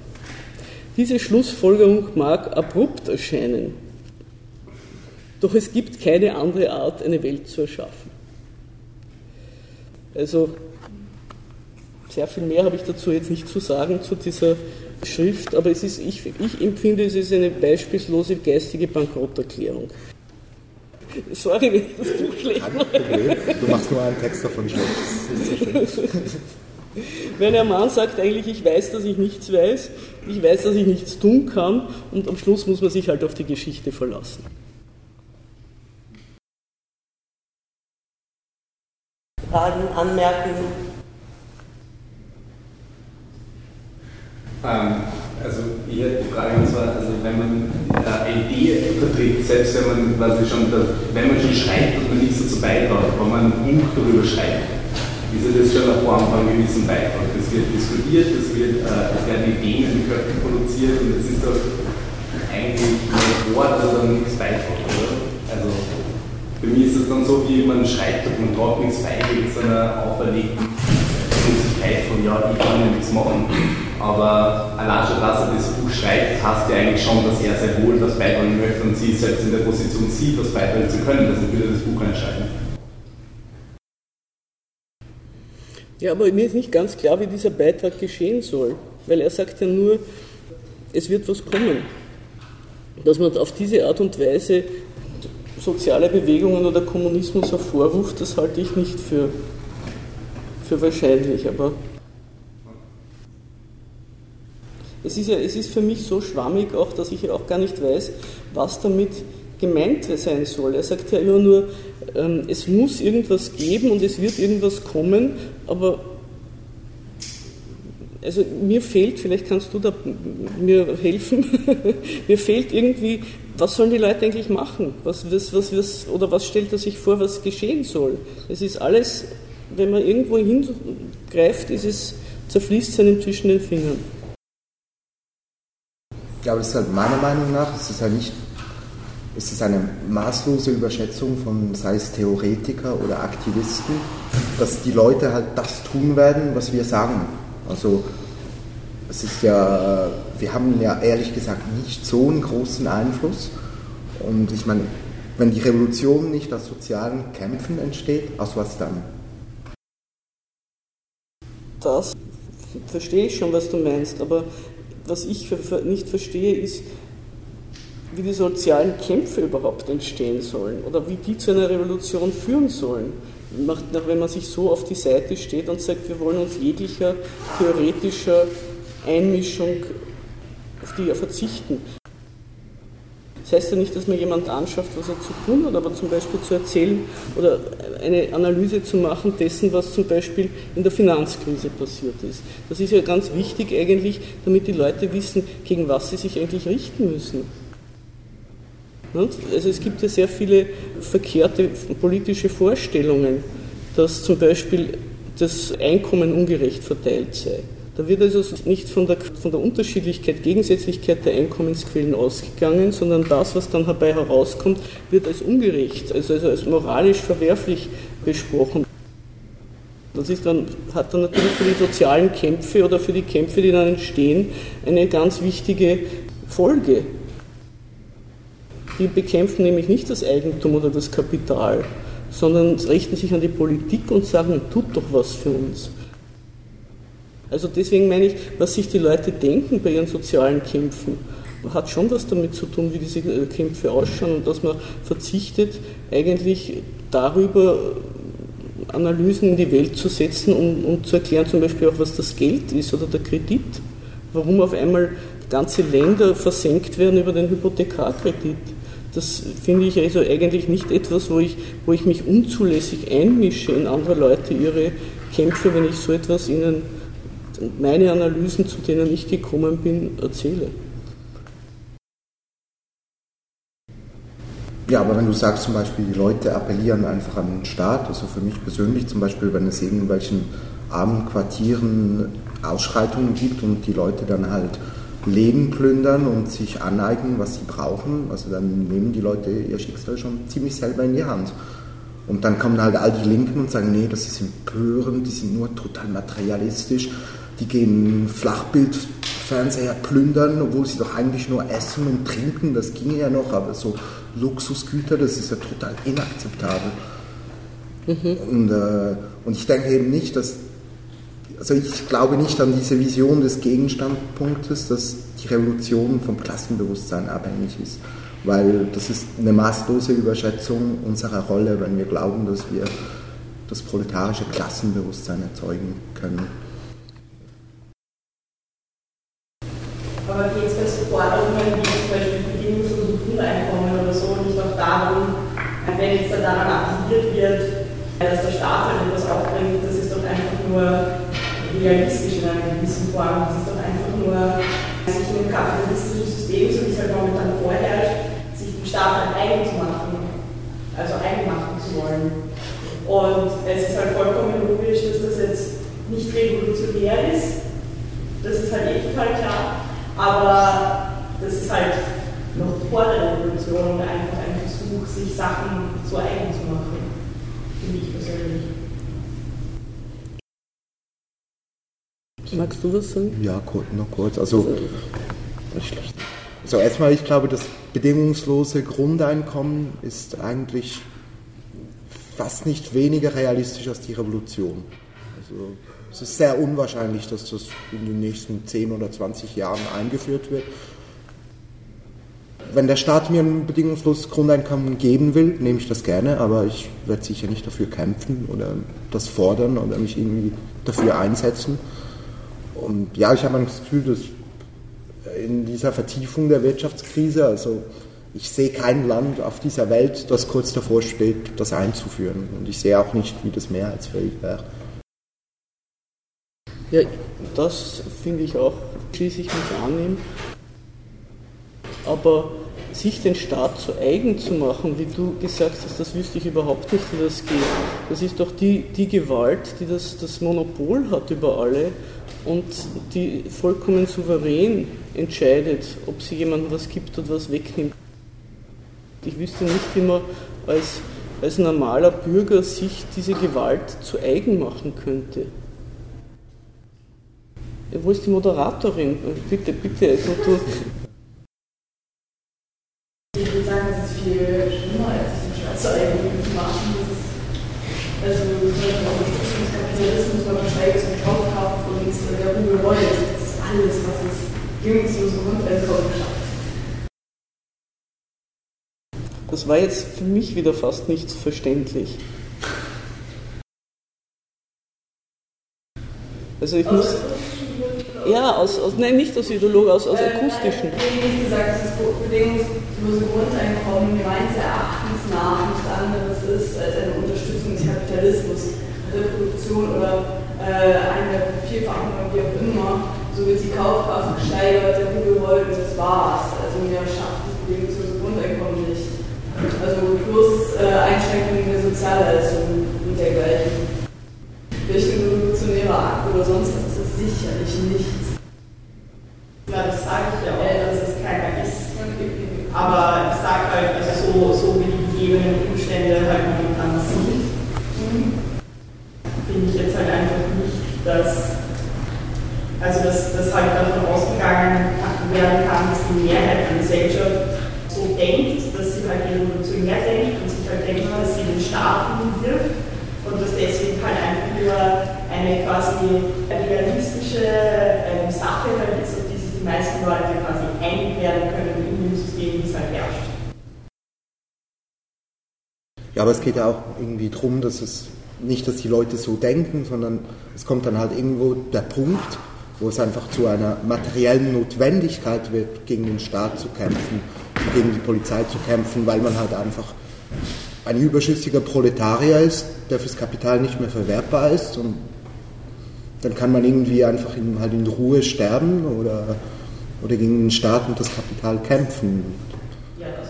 Diese Schlussfolgerung mag abrupt erscheinen, doch es gibt keine andere Art, eine Welt zu erschaffen. Also sehr viel mehr habe ich dazu jetzt nicht zu sagen zu dieser Schrift, aber es ist, ich, ich empfinde, es ist eine beispiellose geistige Bankrotterklärung. Sorry, wenn ich das Buch schlecht mache. Du machst nur einen Text davon schlecht. Wenn ein Mann sagt eigentlich, ich weiß, dass ich nichts weiß, ich weiß, dass ich nichts tun kann und am Schluss muss man sich halt auf die Geschichte verlassen. Fragen, Anmerkungen? Also ich hätte die Frage, und zwar, also wenn man eine Idee vertritt, selbst wenn man quasi schon, wenn man schon schreibt, dass man nichts dazu beiträgt, wenn man ein Buch darüber schreibt, ist ja das schon eine Form von gewissen Beitrag. Es wird diskutiert, äh, es werden Ideen in den Köpfen produziert und es ist doch eigentlich ein Wort oder nichts Beitrag, oder? Also für mich ist es dann so, wie man schreibt, dass man dort nichts beiträgt, sondern auferlegten Möglichkeit von, ja, ich kann ja nichts machen. Aber allein schon, dass er das Buch schreibt, heißt ja eigentlich schon, dass er sehr wohl das beitragen möchte und sie selbst in der Position sieht, das beitragen zu können. Deshalb will er das Buch entscheiden. Ja, aber mir ist nicht ganz klar, wie dieser Beitrag geschehen soll, weil er sagt ja nur, es wird was kommen. Dass man auf diese Art und Weise soziale Bewegungen oder Kommunismus hervorruft, das halte ich nicht für, für wahrscheinlich, aber es ist, ja, es ist für mich so schwammig auch, dass ich auch gar nicht weiß, was damit gemeint sein soll. Er sagt ja immer nur, ähm, es muss irgendwas geben und es wird irgendwas kommen, aber also mir fehlt, vielleicht kannst du da mir helfen, mir fehlt irgendwie, was sollen die Leute eigentlich machen? Was, was, was, was, oder was stellt er sich vor, was geschehen soll? Es ist alles, wenn man irgendwo hingreift, ist es, zerfließt es einem zwischen den Fingern. Ja, aber das ist halt meiner Meinung nach, es ist halt nicht ist es eine maßlose Überschätzung von, sei es Theoretiker oder Aktivisten, dass die Leute halt das tun werden, was wir sagen. Also es ist ja, wir haben ja ehrlich gesagt nicht so einen großen Einfluss. Und ich meine, wenn die Revolution nicht aus sozialen Kämpfen entsteht, aus was dann? Das verstehe ich schon, was du meinst, aber was ich nicht verstehe, ist, wie die sozialen Kämpfe überhaupt entstehen sollen oder wie die zu einer Revolution führen sollen. Wenn man sich so auf die Seite steht und sagt, wir wollen uns jeglicher theoretischer Einmischung auf die verzichten. Das heißt ja nicht, dass man jemand anschafft, was er zu tun hat, aber zum Beispiel zu erzählen oder eine Analyse zu machen dessen, was zum Beispiel in der Finanzkrise passiert ist. Das ist ja ganz wichtig eigentlich, damit die Leute wissen, gegen was sie sich eigentlich richten müssen. Also es gibt ja sehr viele verkehrte politische Vorstellungen, dass zum Beispiel das Einkommen ungerecht verteilt sei. Da wird also nicht von der, von der Unterschiedlichkeit, Gegensätzlichkeit der Einkommensquellen ausgegangen, sondern das, was dann dabei herauskommt, wird als ungerecht, also, also als moralisch verwerflich besprochen. Das ist dann, hat dann natürlich für die sozialen Kämpfe oder für die Kämpfe, die dann entstehen, eine ganz wichtige Folge. Die bekämpfen nämlich nicht das Eigentum oder das Kapital, sondern richten sich an die Politik und sagen, tut doch was für uns. Also deswegen meine ich, was sich die Leute denken bei ihren sozialen Kämpfen, hat schon was damit zu tun, wie diese Kämpfe ausschauen und dass man verzichtet, eigentlich darüber Analysen in die Welt zu setzen, um, um zu erklären zum Beispiel auch, was das Geld ist oder der Kredit. Warum auf einmal ganze Länder versenkt werden über den Hypothekarkredit das finde ich also eigentlich nicht etwas, wo ich, wo ich mich unzulässig einmische in andere Leute ihre Kämpfe, wenn ich so etwas ihnen, meine Analysen, zu denen ich gekommen bin, erzähle. Ja, aber wenn du sagst zum Beispiel, die Leute appellieren einfach an den Staat, also für mich persönlich zum Beispiel, wenn es irgendwelchen armen Quartieren Ausschreitungen gibt und die Leute dann halt Leben plündern und sich aneignen, was sie brauchen, also dann nehmen die Leute ihr Schicksal schon ziemlich selber in die Hand. Und dann kommen halt all die Linken und sagen, nee, das ist empörend, die sind nur total materialistisch, die gehen Flachbildfernseher plündern, obwohl sie doch eigentlich nur essen und trinken, das ginge ja noch, aber so Luxusgüter, das ist ja total inakzeptabel. Mhm. Und, äh, und ich denke eben nicht, dass also ich glaube nicht an diese Vision des Gegenstandpunktes, dass die Revolution vom Klassenbewusstsein abhängig ist, weil das ist eine maßlose Überschätzung unserer Rolle, wenn wir glauben, dass wir das proletarische Klassenbewusstsein erzeugen können. Aber geht es bei so Forderungen wie zum Beispiel bedingungslose Grundeinkommen oder so nicht auch darum, wenn jetzt daran appelliert wird, dass der Staat halt etwas aufbringt, das ist doch einfach nur realistisch in einer gewissen Form. Es ist doch einfach nur, sich in einem kapitalistischen System, so wie es halt momentan vorherrscht, sich den Staat halt eigen zu machen, also eigen machen zu wollen. Und es ist halt vollkommen logisch, dass das jetzt nicht revolutionär ist. Das ist halt eh total klar. Aber das ist halt noch vor der Revolution einfach ein Versuch, sich Sachen zu eigen zu machen. Finde ich persönlich. Magst du was sagen? Ja, nur kurz. Also, also erstmal, ich glaube, das bedingungslose Grundeinkommen ist eigentlich fast nicht weniger realistisch als die Revolution. Also es ist sehr unwahrscheinlich, dass das in den nächsten 10 oder 20 Jahren eingeführt wird. Wenn der Staat mir ein bedingungsloses Grundeinkommen geben will, nehme ich das gerne, aber ich werde sicher nicht dafür kämpfen oder das fordern oder mich irgendwie dafür einsetzen. Und ja, ich habe das Gefühl, dass in dieser Vertiefung der Wirtschaftskrise, also ich sehe kein Land auf dieser Welt, das kurz davor steht, das einzuführen. Und ich sehe auch nicht, wie das mehrheitsfähig wäre. Ja, das finde ich auch, schließe ich mich an Aber sich den Staat zu eigen zu machen, wie du gesagt hast, das wüsste ich überhaupt nicht, wie das geht. Das ist doch die, die Gewalt, die das, das Monopol hat über alle und die vollkommen souverän entscheidet, ob sie jemandem was gibt oder was wegnimmt. Ich wüsste nicht, wie man als, als normaler Bürger sich diese Gewalt zu eigen machen könnte. Wo ist die Moderatorin? Bitte, bitte. Du. Ich würde sagen, es ist viel schlimmer, als sich den Staat zu eigen zu machen. Das ist, also, Unterstützungskapitalismus, man beschreibt zum Kaufkraft und der Ruhe Wollt. Das ist alles, was es bedingungslose Grundeinkommen schafft. Das war jetzt für mich wieder fast nicht verständlich. Also ich muss. Ja, aus, aus, nein, nicht aus Ideologie, aus, aus akustischen. Äh, wie gesagt, das bedingungslose Grundeinkommen meines Erachtens nach nichts anderes ist als eine Unterstützung des Kapitalismus, Reproduktion oder äh, eine Vervielfachung wie auch immer. So wird die Kaufkraft gesteigert, der Rubel rollt und das war's. Also mehr schafft das bedingungslose Grundeinkommen nicht. Also plus äh, Einschränkungen der Sozialleistungen und dergleichen. Durch einen revolutionärer Akt oder sonst was ist das sicherlich nichts. Ja, das sage ich ja auch, dass es keiner ist. Aber ich sage halt, also so, so wie die gegebenen Umstände halt momentan sind, finde ich jetzt halt einfach nicht, dass also dass, dass halt davon ausgegangen werden kann, dass die Mehrheit der Gesellschaft so denkt, dass sie halt revolutionär denkt und sich halt denkt, dass sie den Staat wirft und dass deswegen halt einfach nur eine quasi realistische ähm, Sache ist, auf die sich die meisten Leute quasi einig werden können in dem System, es halt herrscht. Ja, aber es geht ja auch irgendwie darum, dass es nicht, dass die Leute so denken, sondern es kommt dann halt irgendwo der Punkt, wo es einfach zu einer materiellen Notwendigkeit wird, gegen den Staat zu kämpfen. gegen die Polizei zu kämpfen, weil man halt einfach ein überschüssiger Proletarier ist, der fürs Kapital nicht mehr verwertbar ist und dann kann man irgendwie einfach in, halt in Ruhe sterben oder, oder gegen den Staat und das Kapital kämpfen. Ja, das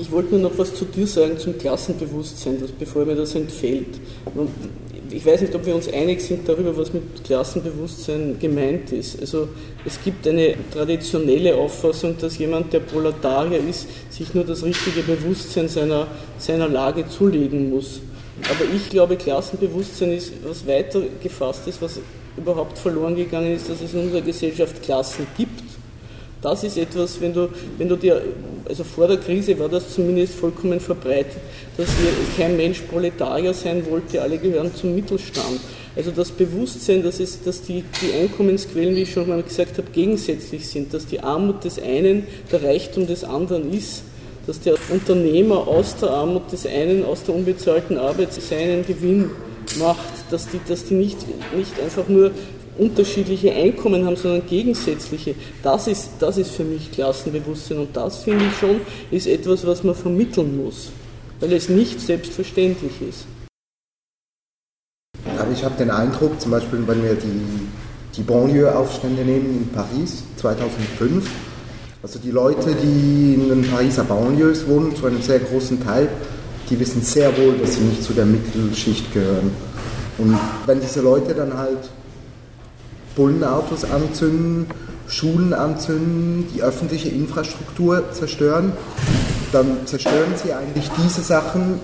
Ich wollte nur noch was zu dir sagen zum Klassenbewusstsein, das, bevor mir das entfällt. Und ich weiß nicht, ob wir uns einig sind darüber, was mit Klassenbewusstsein gemeint ist. Also es gibt eine traditionelle Auffassung, dass jemand, der Proletarier ist, sich nur das richtige Bewusstsein seiner, seiner Lage zulegen muss. Aber ich glaube, Klassenbewusstsein ist was weiter gefasst ist, was überhaupt verloren gegangen ist, dass es in unserer Gesellschaft Klassen gibt das ist etwas, wenn du, wenn du dir, also vor der Krise war das zumindest vollkommen verbreitet, dass hier kein Mensch Proletarier sein wollte, alle gehören zum Mittelstand. Also das Bewusstsein, dass, es, dass die, die Einkommensquellen, wie ich schon mal gesagt habe, gegensätzlich sind, dass die Armut des einen der Reichtum des anderen ist, dass der Unternehmer aus der Armut des einen, aus der unbezahlten Arbeit seinen Gewinn macht, dass die, dass die nicht, nicht einfach nur unterschiedliche Einkommen haben, sondern gegensätzliche. Das ist, das ist für mich Klassenbewusstsein und das finde ich schon ist etwas, was man vermitteln muss, weil es nicht selbstverständlich ist. Aber ich habe den Eindruck, zum Beispiel, wenn wir die, die Banlieue-Aufstände nehmen in Paris 2005, also die Leute, die in den Pariser Banlieues wohnen, zu einem sehr großen Teil, die wissen sehr wohl, dass sie nicht zu der Mittelschicht gehören. Und wenn diese Leute dann halt Bullenautos anzünden, Schulen anzünden, die öffentliche Infrastruktur zerstören, dann zerstören sie eigentlich diese Sachen,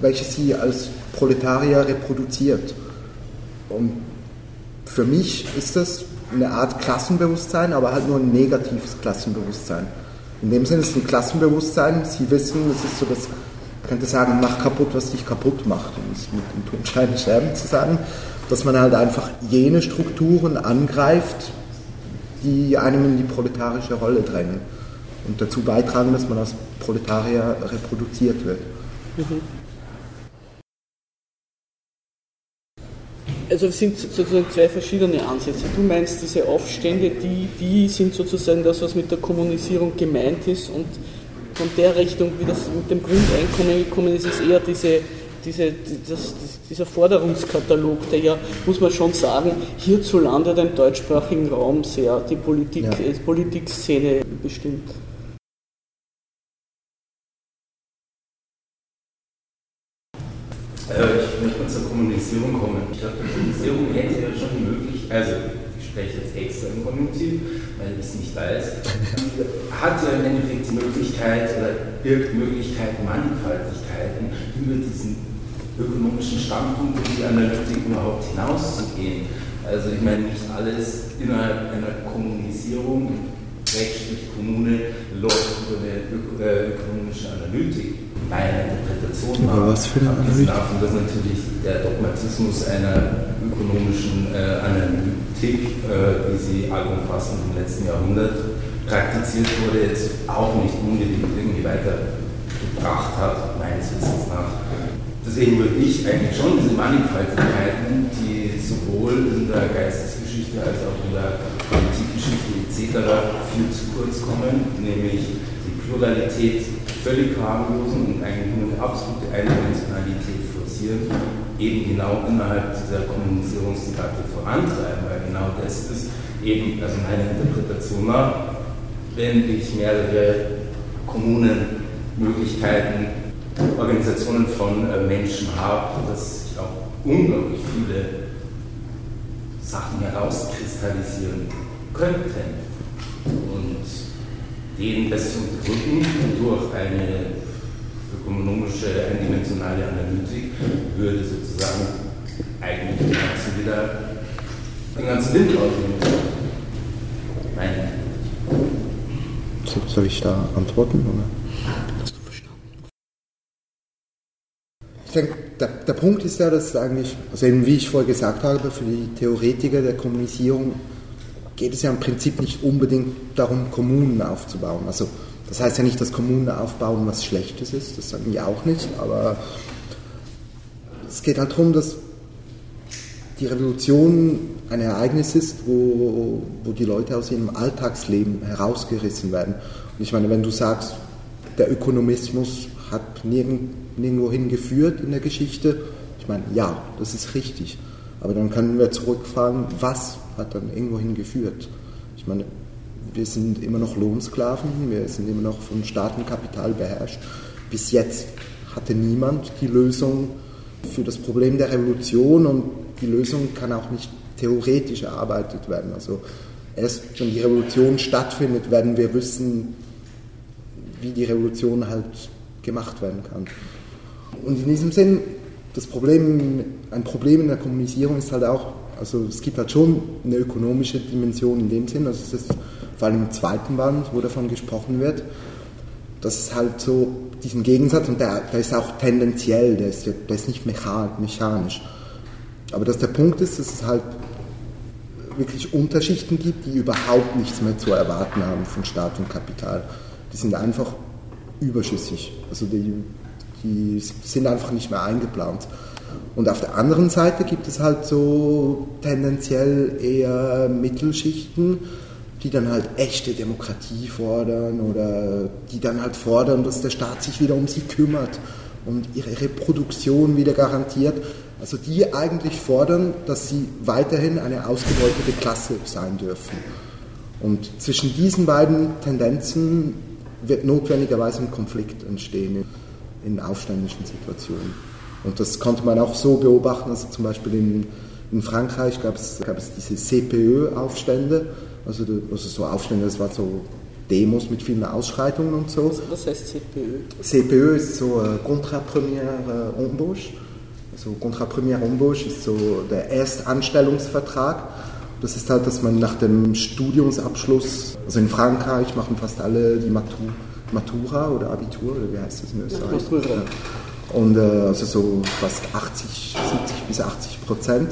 welche sie als Proletarier reproduziert. Und für mich ist das eine Art Klassenbewusstsein, aber halt nur ein negatives Klassenbewusstsein. In dem Sinne ist es ein Klassenbewusstsein, sie wissen, es ist so das, man könnte sagen, mach kaputt, was dich kaputt macht, um es mit dem Tonstein Scherben zu sagen dass man halt einfach jene Strukturen angreift, die einem in die proletarische Rolle drängen und dazu beitragen, dass man als Proletarier reproduziert wird. Mhm. Also es sind sozusagen zwei verschiedene Ansätze. Du meinst, diese Aufstände, die, die sind sozusagen das, was mit der Kommunisierung gemeint ist und von der Richtung, wie das mit dem Grundeinkommen gekommen ist, ist eher diese diese, das, dieser Forderungskatalog, der ja, muss man schon sagen, hierzulande im deutschsprachigen Raum sehr die Politik, ja. äh, Politikszene bestimmt. Also ich möchte mal zur Kommunisierung kommen. Ich glaube, die Kommunisierung hätte ja schon die Möglichkeit, also ich spreche jetzt extra im Konjunktiv, weil ich es nicht weiß, hat ja im Endeffekt die Möglichkeit oder birgt Möglichkeiten, Mannigfaltigkeiten über diesen ökonomischen Standpunkt und die Analytik überhaupt hinauszugehen. Also ich meine, nicht alles innerhalb einer Kommunisierung, Rechtssprich Kommune, läuft über eine äh, ökonomische Analytik. Meine Interpretation war, was für eine Analytik? davon, dass natürlich der Dogmatismus einer ökonomischen äh, Analytik, äh, wie sie allumfassend im letzten Jahrhundert praktiziert wurde, jetzt auch nicht unbedingt irgendwie weitergebracht hat, meines Wissens nach. Deswegen würde ich eigentlich schon diese Mannigfaltigkeiten, die sowohl in der Geistesgeschichte als auch in der Politikgeschichte etc. viel zu kurz kommen, nämlich die Pluralität völlig harmlosen und eigentlich nur eine absolute Eindimensionalität forcieren, eben genau innerhalb dieser Kommunisierungsdebatte vorantreiben, weil genau das ist eben, also meine Interpretation nach, wenn ich mehrere Kommunen Möglichkeiten Organisationen von äh, Menschen habe, dass sich auch unglaublich viele Sachen herauskristallisieren könnten. Und denen das zu unterdrücken durch eine ökonomische, eindimensionale Analytik würde sozusagen eigentlich den ganzen wieder den ganzen Wind rausnehmen. Nein. Soll ich da antworten? Oder? Ich denke, der, der, Punkt ist ja, dass eigentlich, also eben wie ich vorher gesagt habe, für die Theoretiker der Kommunisierung geht es ja im Prinzip nicht unbedingt darum, Kommunen aufzubauen. Also das heißt ja nicht, dass Kommunen aufbauen was Schlechtes ist, das sagen wir auch nicht, aber es geht halt darum, dass die Revolution ein Ereignis ist, wo, wo die Leute aus ihrem Alltagsleben herausgerissen werden. Und ich meine, wenn du sagst, der Ökonomismus hat nirgend, nirgendwo hingeführt in der Geschichte, ich meine, ja, das ist richtig. Aber dann können wir zurückfragen, was hat dann irgendwo hingeführt? Ich meine, wir sind immer noch Lohnsklaven, wir sind immer noch von Staatenkapital beherrscht. Bis jetzt hatte niemand die Lösung für das Problem der Revolution und die Lösung kann auch nicht theoretisch erarbeitet werden. Also erst wenn die Revolution stattfindet, werden wir wissen, wie die Revolution halt gemacht werden kann. Und in diesem Sinn, das Problem, ein Problem in der Kommunisierung ist halt auch, also es gibt halt schon eine ökonomische Dimension in dem Sinn, also es ist vor allem im zweiten Band, wo davon gesprochen wird, dass es halt so diesen Gegensatz, und der, der ist auch tendenziell, der ist, der ist nicht mechanisch, aber dass der Punkt ist, dass es halt wirklich Unterschichten gibt, die überhaupt nichts mehr zu erwarten haben von Staat und Kapital. Die sind einfach überschüssig. Also die, die sind einfach nicht mehr eingeplant. Und auf der anderen Seite gibt es halt so tendenziell eher Mittelschichten, die dann halt echte Demokratie fordern oder die dann halt fordern, dass der Staat sich wieder um sie kümmert und ihre Reproduktion wieder garantiert. Also die eigentlich fordern, dass sie weiterhin eine ausgebeutete Klasse sein dürfen. Und zwischen diesen beiden Tendenzen wird notwendigerweise ein Konflikt entstehen in, in aufständischen Situationen. Und das konnte man auch so beobachten, also zum Beispiel in, in Frankreich gab es, gab es diese CPÖ-Aufstände, also, also so Aufstände, das war so Demos mit vielen Ausschreitungen und so. Was heißt CPÖ? CPÖ ist so äh, Contrat Première äh, Embauche. Also Contrat Première Embauche ist so der Erstanstellungsvertrag. Das ist halt, dass man nach dem Studiumsabschluss, also in Frankreich machen fast alle die Matura, Matura oder Abitur, oder wie heißt das in Österreich? Matura. Und äh, also so fast 80, 70 bis 80 Prozent.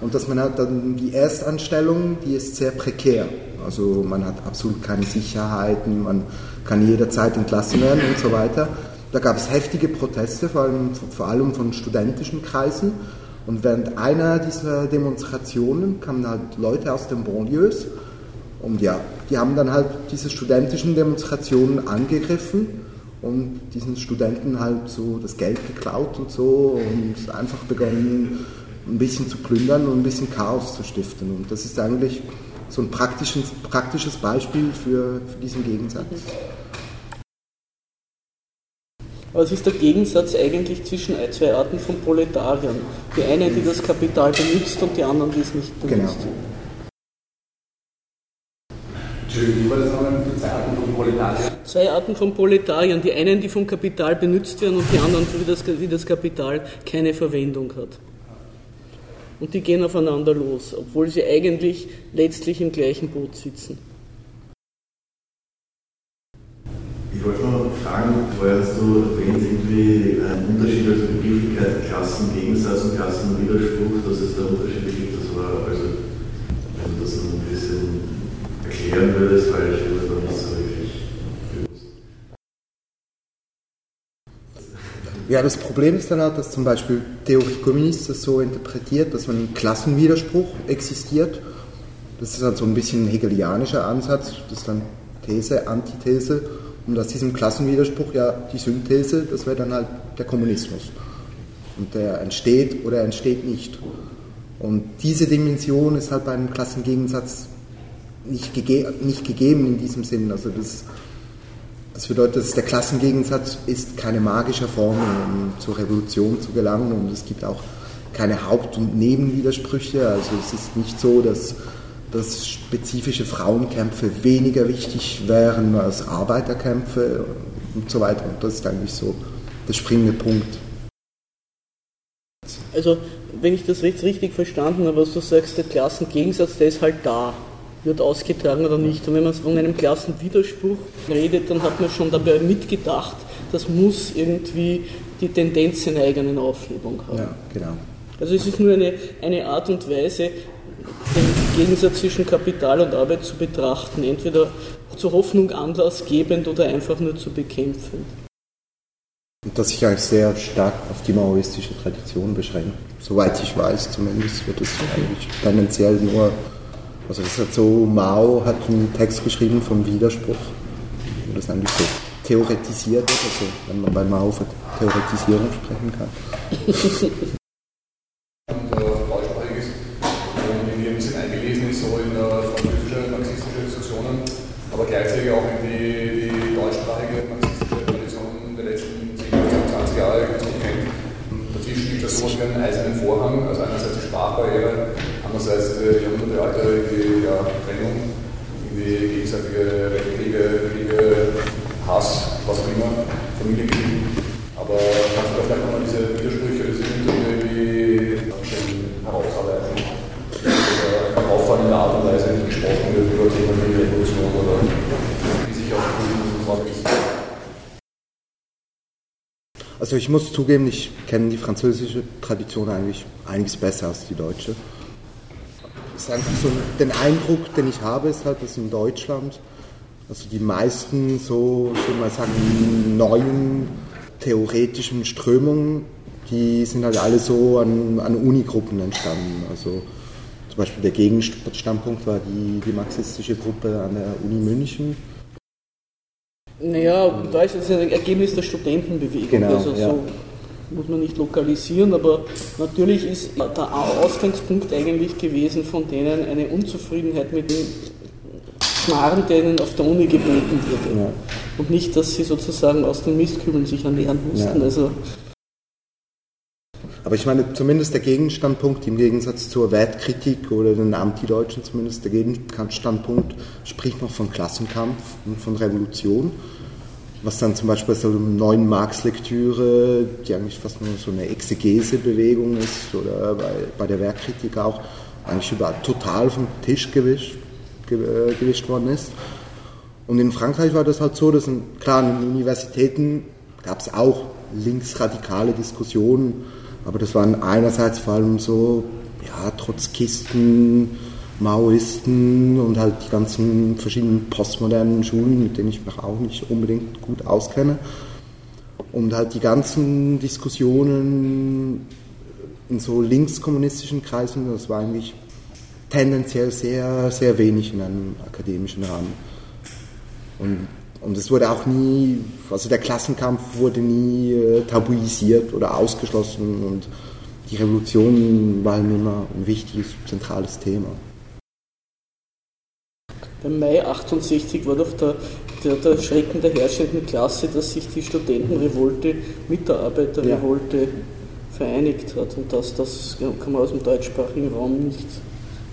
Und dass man hat dann die Erstanstellung, die ist sehr prekär. Also man hat absolut keine Sicherheiten, man kann jederzeit entlassen werden und so weiter. Da gab es heftige Proteste, vor allem, vor allem von studentischen Kreisen. Und während einer dieser Demonstrationen kamen halt Leute aus den Banlieues und ja, die haben dann halt diese studentischen Demonstrationen angegriffen und diesen Studenten halt so das Geld geklaut und so und einfach begonnen ein bisschen zu plündern und ein bisschen Chaos zu stiften. Und das ist eigentlich so ein praktisches, praktisches Beispiel für, für diesen Gegensatz. Aber es ist der Gegensatz eigentlich zwischen zwei Arten von Proletariern. Die einen, die das Kapital benutzt und die anderen, die es nicht benutzt. Genau. Entschuldigung, wie war das nochmal mit zwei Arten von Proletariern? Zwei Arten von Proletariern. Die einen, die vom Kapital benutzt werden und die anderen, für das, die das Kapital keine Verwendung hat. Und die gehen aufeinander los, obwohl sie eigentlich letztlich im gleichen Boot sitzen. Ich wollte noch fragen, vorher hast du erwähnt, irgendwie einen Unterschied, also Begrifflichkeit, Klassengegensatz und Klassenwiderspruch, dass es da Unterschiede gibt. Das war, also, wenn du das ein bisschen erklären würdest, weil ich mir da nicht so wirklich. Ja, das Problem ist dann halt, dass zum Beispiel Theorie Kommunist das so interpretiert, dass ein Klassenwiderspruch existiert. Das ist halt so ein bisschen ein hegelianischer Ansatz, das ist dann These, Antithese und aus diesem Klassenwiderspruch ja die Synthese, das wäre dann halt der Kommunismus. Und der entsteht oder entsteht nicht. Und diese Dimension ist halt bei einem Klassengegensatz nicht, gege nicht gegeben in diesem Sinn. Also das, das bedeutet, dass der Klassengegensatz ist keine magische Formel, um zur Revolution zu gelangen. Und es gibt auch keine Haupt- und Nebenwidersprüche. Also es ist nicht so, dass dass spezifische Frauenkämpfe weniger wichtig wären als Arbeiterkämpfe und so weiter. Und das ist eigentlich so der springende Punkt. Also, wenn ich das jetzt richtig verstanden habe, was du sagst, der Klassengegensatz, der ist halt da, wird ausgetragen oder nicht. Und wenn man von einem Klassenwiderspruch redet, dann hat man schon dabei mitgedacht, das muss irgendwie die Tendenz in eigenen Aufhebung haben. Ja, genau. Also es ist nur eine, eine Art und Weise, den Gegensatz zwischen Kapital und Arbeit zu betrachten, entweder zur Hoffnung anlassgebend oder einfach nur zu bekämpfen. Und das sich eigentlich sehr stark auf die maoistische Tradition beschränkt. Soweit ich weiß zumindest wird es eigentlich tendenziell nur, also das hat so, Mao hat einen Text geschrieben vom Widerspruch, wo das eigentlich so theoretisiert wird, also wenn man bei Mao von Theoretisierung sprechen kann. und äh, deutschsprachig ist und irgendwie ein bisschen eingelesen ist, so in äh, französische marxistische Diskussionen, aber gleichzeitig auch in die, die deutschsprachige marxistische Tradition der letzten 10, 15, 20 Jahre ganz gut kennt. Dazwischen gibt es sowas wie einen eisernen Vorhang, also einerseits die Sprachbarriere, andererseits die jahrhundertealte die, ja, Trennung, irgendwie gegenseitige Weltkriege, Kriege, Hass, was auch immer, Familienkrieg. Aber kannst du da vielleicht nochmal diese Widersprüche, diese Hintergründe irgendwie herausarbeiten? Oder auf auffallende Art und Weise nicht gesprochen wird über Themen wie Revolution oder wie sich auch die Frage ist. Also ich muss zugeben, ich kenne die französische Tradition eigentlich einiges besser als die deutsche. Ist einfach so, den Eindruck, den ich habe, ist halt, dass in Deutschland, also die meisten so, ich würde mal sagen, neuen theoretischen Strömungen, die sind halt alle so an, an Unigruppen entstanden. Also zum Beispiel der Gegenstandpunkt war die, die marxistische Gruppe an der Uni München. Naja, da ist es ein Ergebnis der Studentenbewegung. Genau, also ja. so muss man nicht lokalisieren, aber natürlich ist der Ausgangspunkt eigentlich gewesen von denen eine Unzufriedenheit mit dem Schmarrn, der ihnen auf der Uni geboten wurde. Ja. Und nicht, dass sie sozusagen aus den Mistkübeln sich ernähren mussten. Ja. Also Aber ich meine, zumindest der Gegenstandpunkt im Gegensatz zur Wertkritik oder den Antideutschen zumindest, der Gegenstandpunkt spricht noch von Klassenkampf und von Revolution. Was dann zum Beispiel so eine neuen Marx-Lektüre, die eigentlich fast nur so eine Exegese-Bewegung ist, oder bei, bei der Werkkritik auch, eigentlich überall total vom Tisch gewischt, ge, äh, gewischt worden ist. Und in Frankreich war das halt so, dass in, klar, an den Universitäten gab es auch linksradikale Diskussionen, aber das waren einerseits vor allem so, ja, Trotzkisten, Maoisten und halt die ganzen verschiedenen postmodernen Schulen, mit denen ich mich auch nicht unbedingt gut auskenne. Und halt die ganzen Diskussionen in so linkskommunistischen Kreisen, das war eigentlich tendenziell sehr, sehr wenig in einem akademischen Rahmen. Und, und es wurde auch nie, also der Klassenkampf wurde nie äh, tabuisiert oder ausgeschlossen und die Revolution war halt immer ein wichtiges, zentrales Thema. Im Mai 68 war doch der, der, der Schrecken der herrschenden Klasse, dass sich die Studentenrevolte mit der Arbeiterrevolte vereinigt hat. Und das, das kann man aus dem deutschsprachigen Raum nicht,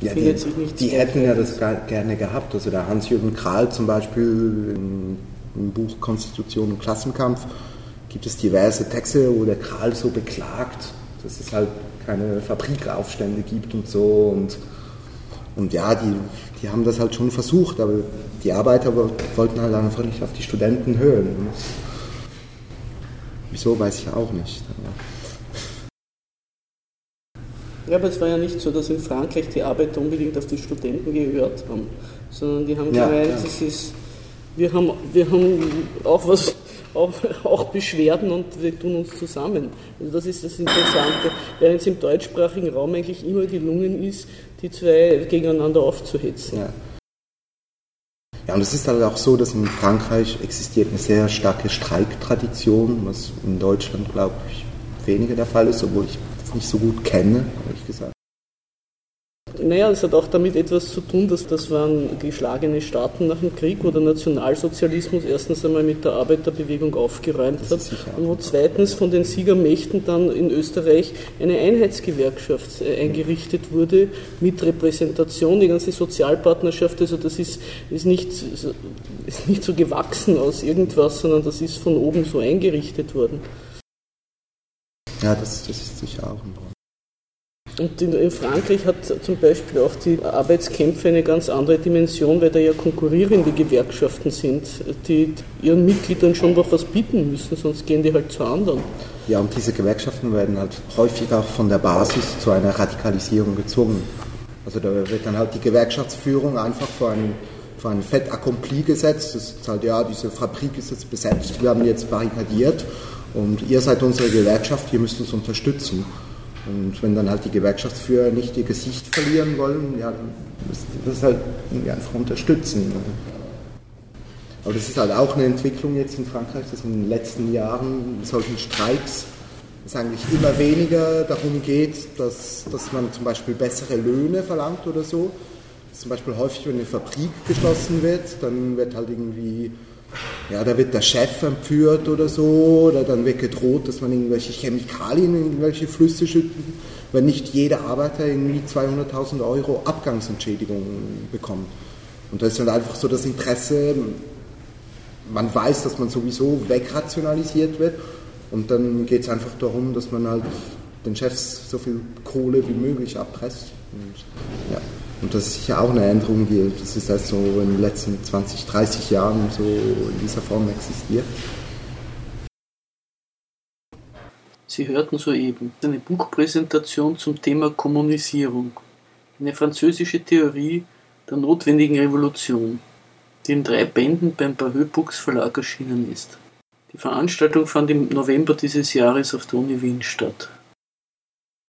Ja, die, die hätten ja das gerne gehabt. Also der Hans-Jürgen Krahl zum Beispiel im, im Buch Konstitution und Klassenkampf gibt es diverse Texte, wo der Krahl so beklagt, dass es halt keine Fabrikaufstände gibt und so. Und, und ja, die, die haben das halt schon versucht, aber die Arbeiter wo- wollten halt einfach nicht auf die Studenten hören. Und Wieso, weiß ich auch nicht. Ja, aber es war ja nicht so, dass in Frankreich die Arbeiter unbedingt auf die Studenten gehört haben, sondern die haben Ja, gemeint, ja. das ist, wir haben, wir haben auch was, auch, auch Beschwerden und wir tun uns zusammen. Also das ist das Interessante, während es im deutschsprachigen Raum eigentlich immer gelungen ist, die zwei gegeneinander aufzuhetzen. Ja. Ja, und es ist halt auch so, dass in Frankreich existiert eine sehr starke Streiktradition, was in Deutschland, glaube ich, weniger der Fall ist, obwohl ich das nicht so gut kenne, ehrlich gesagt. Naja, es hat auch damit etwas zu tun, dass das waren geschlagene Staaten nach dem Krieg, wo der Nationalsozialismus erstens einmal mit der Arbeiterbewegung aufgeräumt hat und wo zweitens von den Siegermächten dann in Österreich eine Einheitsgewerkschaft äh, eingerichtet wurde mit Repräsentation, die ganze Sozialpartnerschaft, also das ist, ist, nicht, so- ist nicht so gewachsen aus irgendwas, sondern das ist von oben so eingerichtet worden. Ja, das, das ist sicher auch ein Grund. Und in, Frankreich hat zum Beispiel auch die Arbeitskämpfe eine ganz andere Dimension, weil da ja konkurrierende Gewerkschaften sind, die ihren Mitgliedern schon noch was bieten müssen, sonst gehen die halt zu anderen. Ja, und diese Gewerkschaften werden halt häufig auch von der Basis zu einer Radikalisierung gezwungen. Also da wird dann halt die Gewerkschaftsführung einfach vor ein, vor ein Fait accompli gesetzt. Das ist halt, ja, diese Fabrik ist jetzt besetzt, wir haben jetzt barrikadiert. Und ihr seid unsere Gewerkschaft, ihr müsst uns unterstützen. Und wenn dann halt die Gewerkschaftsführer nicht ihr Gesicht verlieren wollen, ja, dann müssen sie das halt einfach unterstützen. Aber das ist halt auch eine Entwicklung jetzt in Frankreich, dass in den letzten Jahren solchen Streiks es eigentlich immer weniger darum geht, dass, dass man zum Beispiel bessere Löhne verlangt oder so. Zum Beispiel häufig, wenn eine Fabrik geschlossen wird, dann wird halt irgendwie, ja, da wird der Chef entführt oder so, oder dann wird gedroht, dass man irgendwelche Chemikalien in irgendwelche Flüsse schüttet, wenn nicht jeder Arbeiter irgendwie 200.000 Euro Abgangsentschädigung bekommt. Und da ist dann einfach so das Interesse, man weiß, dass man sowieso wegrationalisiert wird und dann geht es einfach darum, dass man halt den Chefs so viel Kohle wie möglich abpresst. Und, ja. Und das ist sicher auch eine Änderung, die das ist erst in den letzten 20, 30 Jahren so in dieser Form existiert. Sie hörten soeben eine Buchpräsentation zum Thema Kommunisierung, eine französische Theorie der notwendigen Revolution, die in drei Bänden beim Bahö Books Verlag erschienen ist. Die Veranstaltung fand im November dieses Jahres auf der Uni Wien statt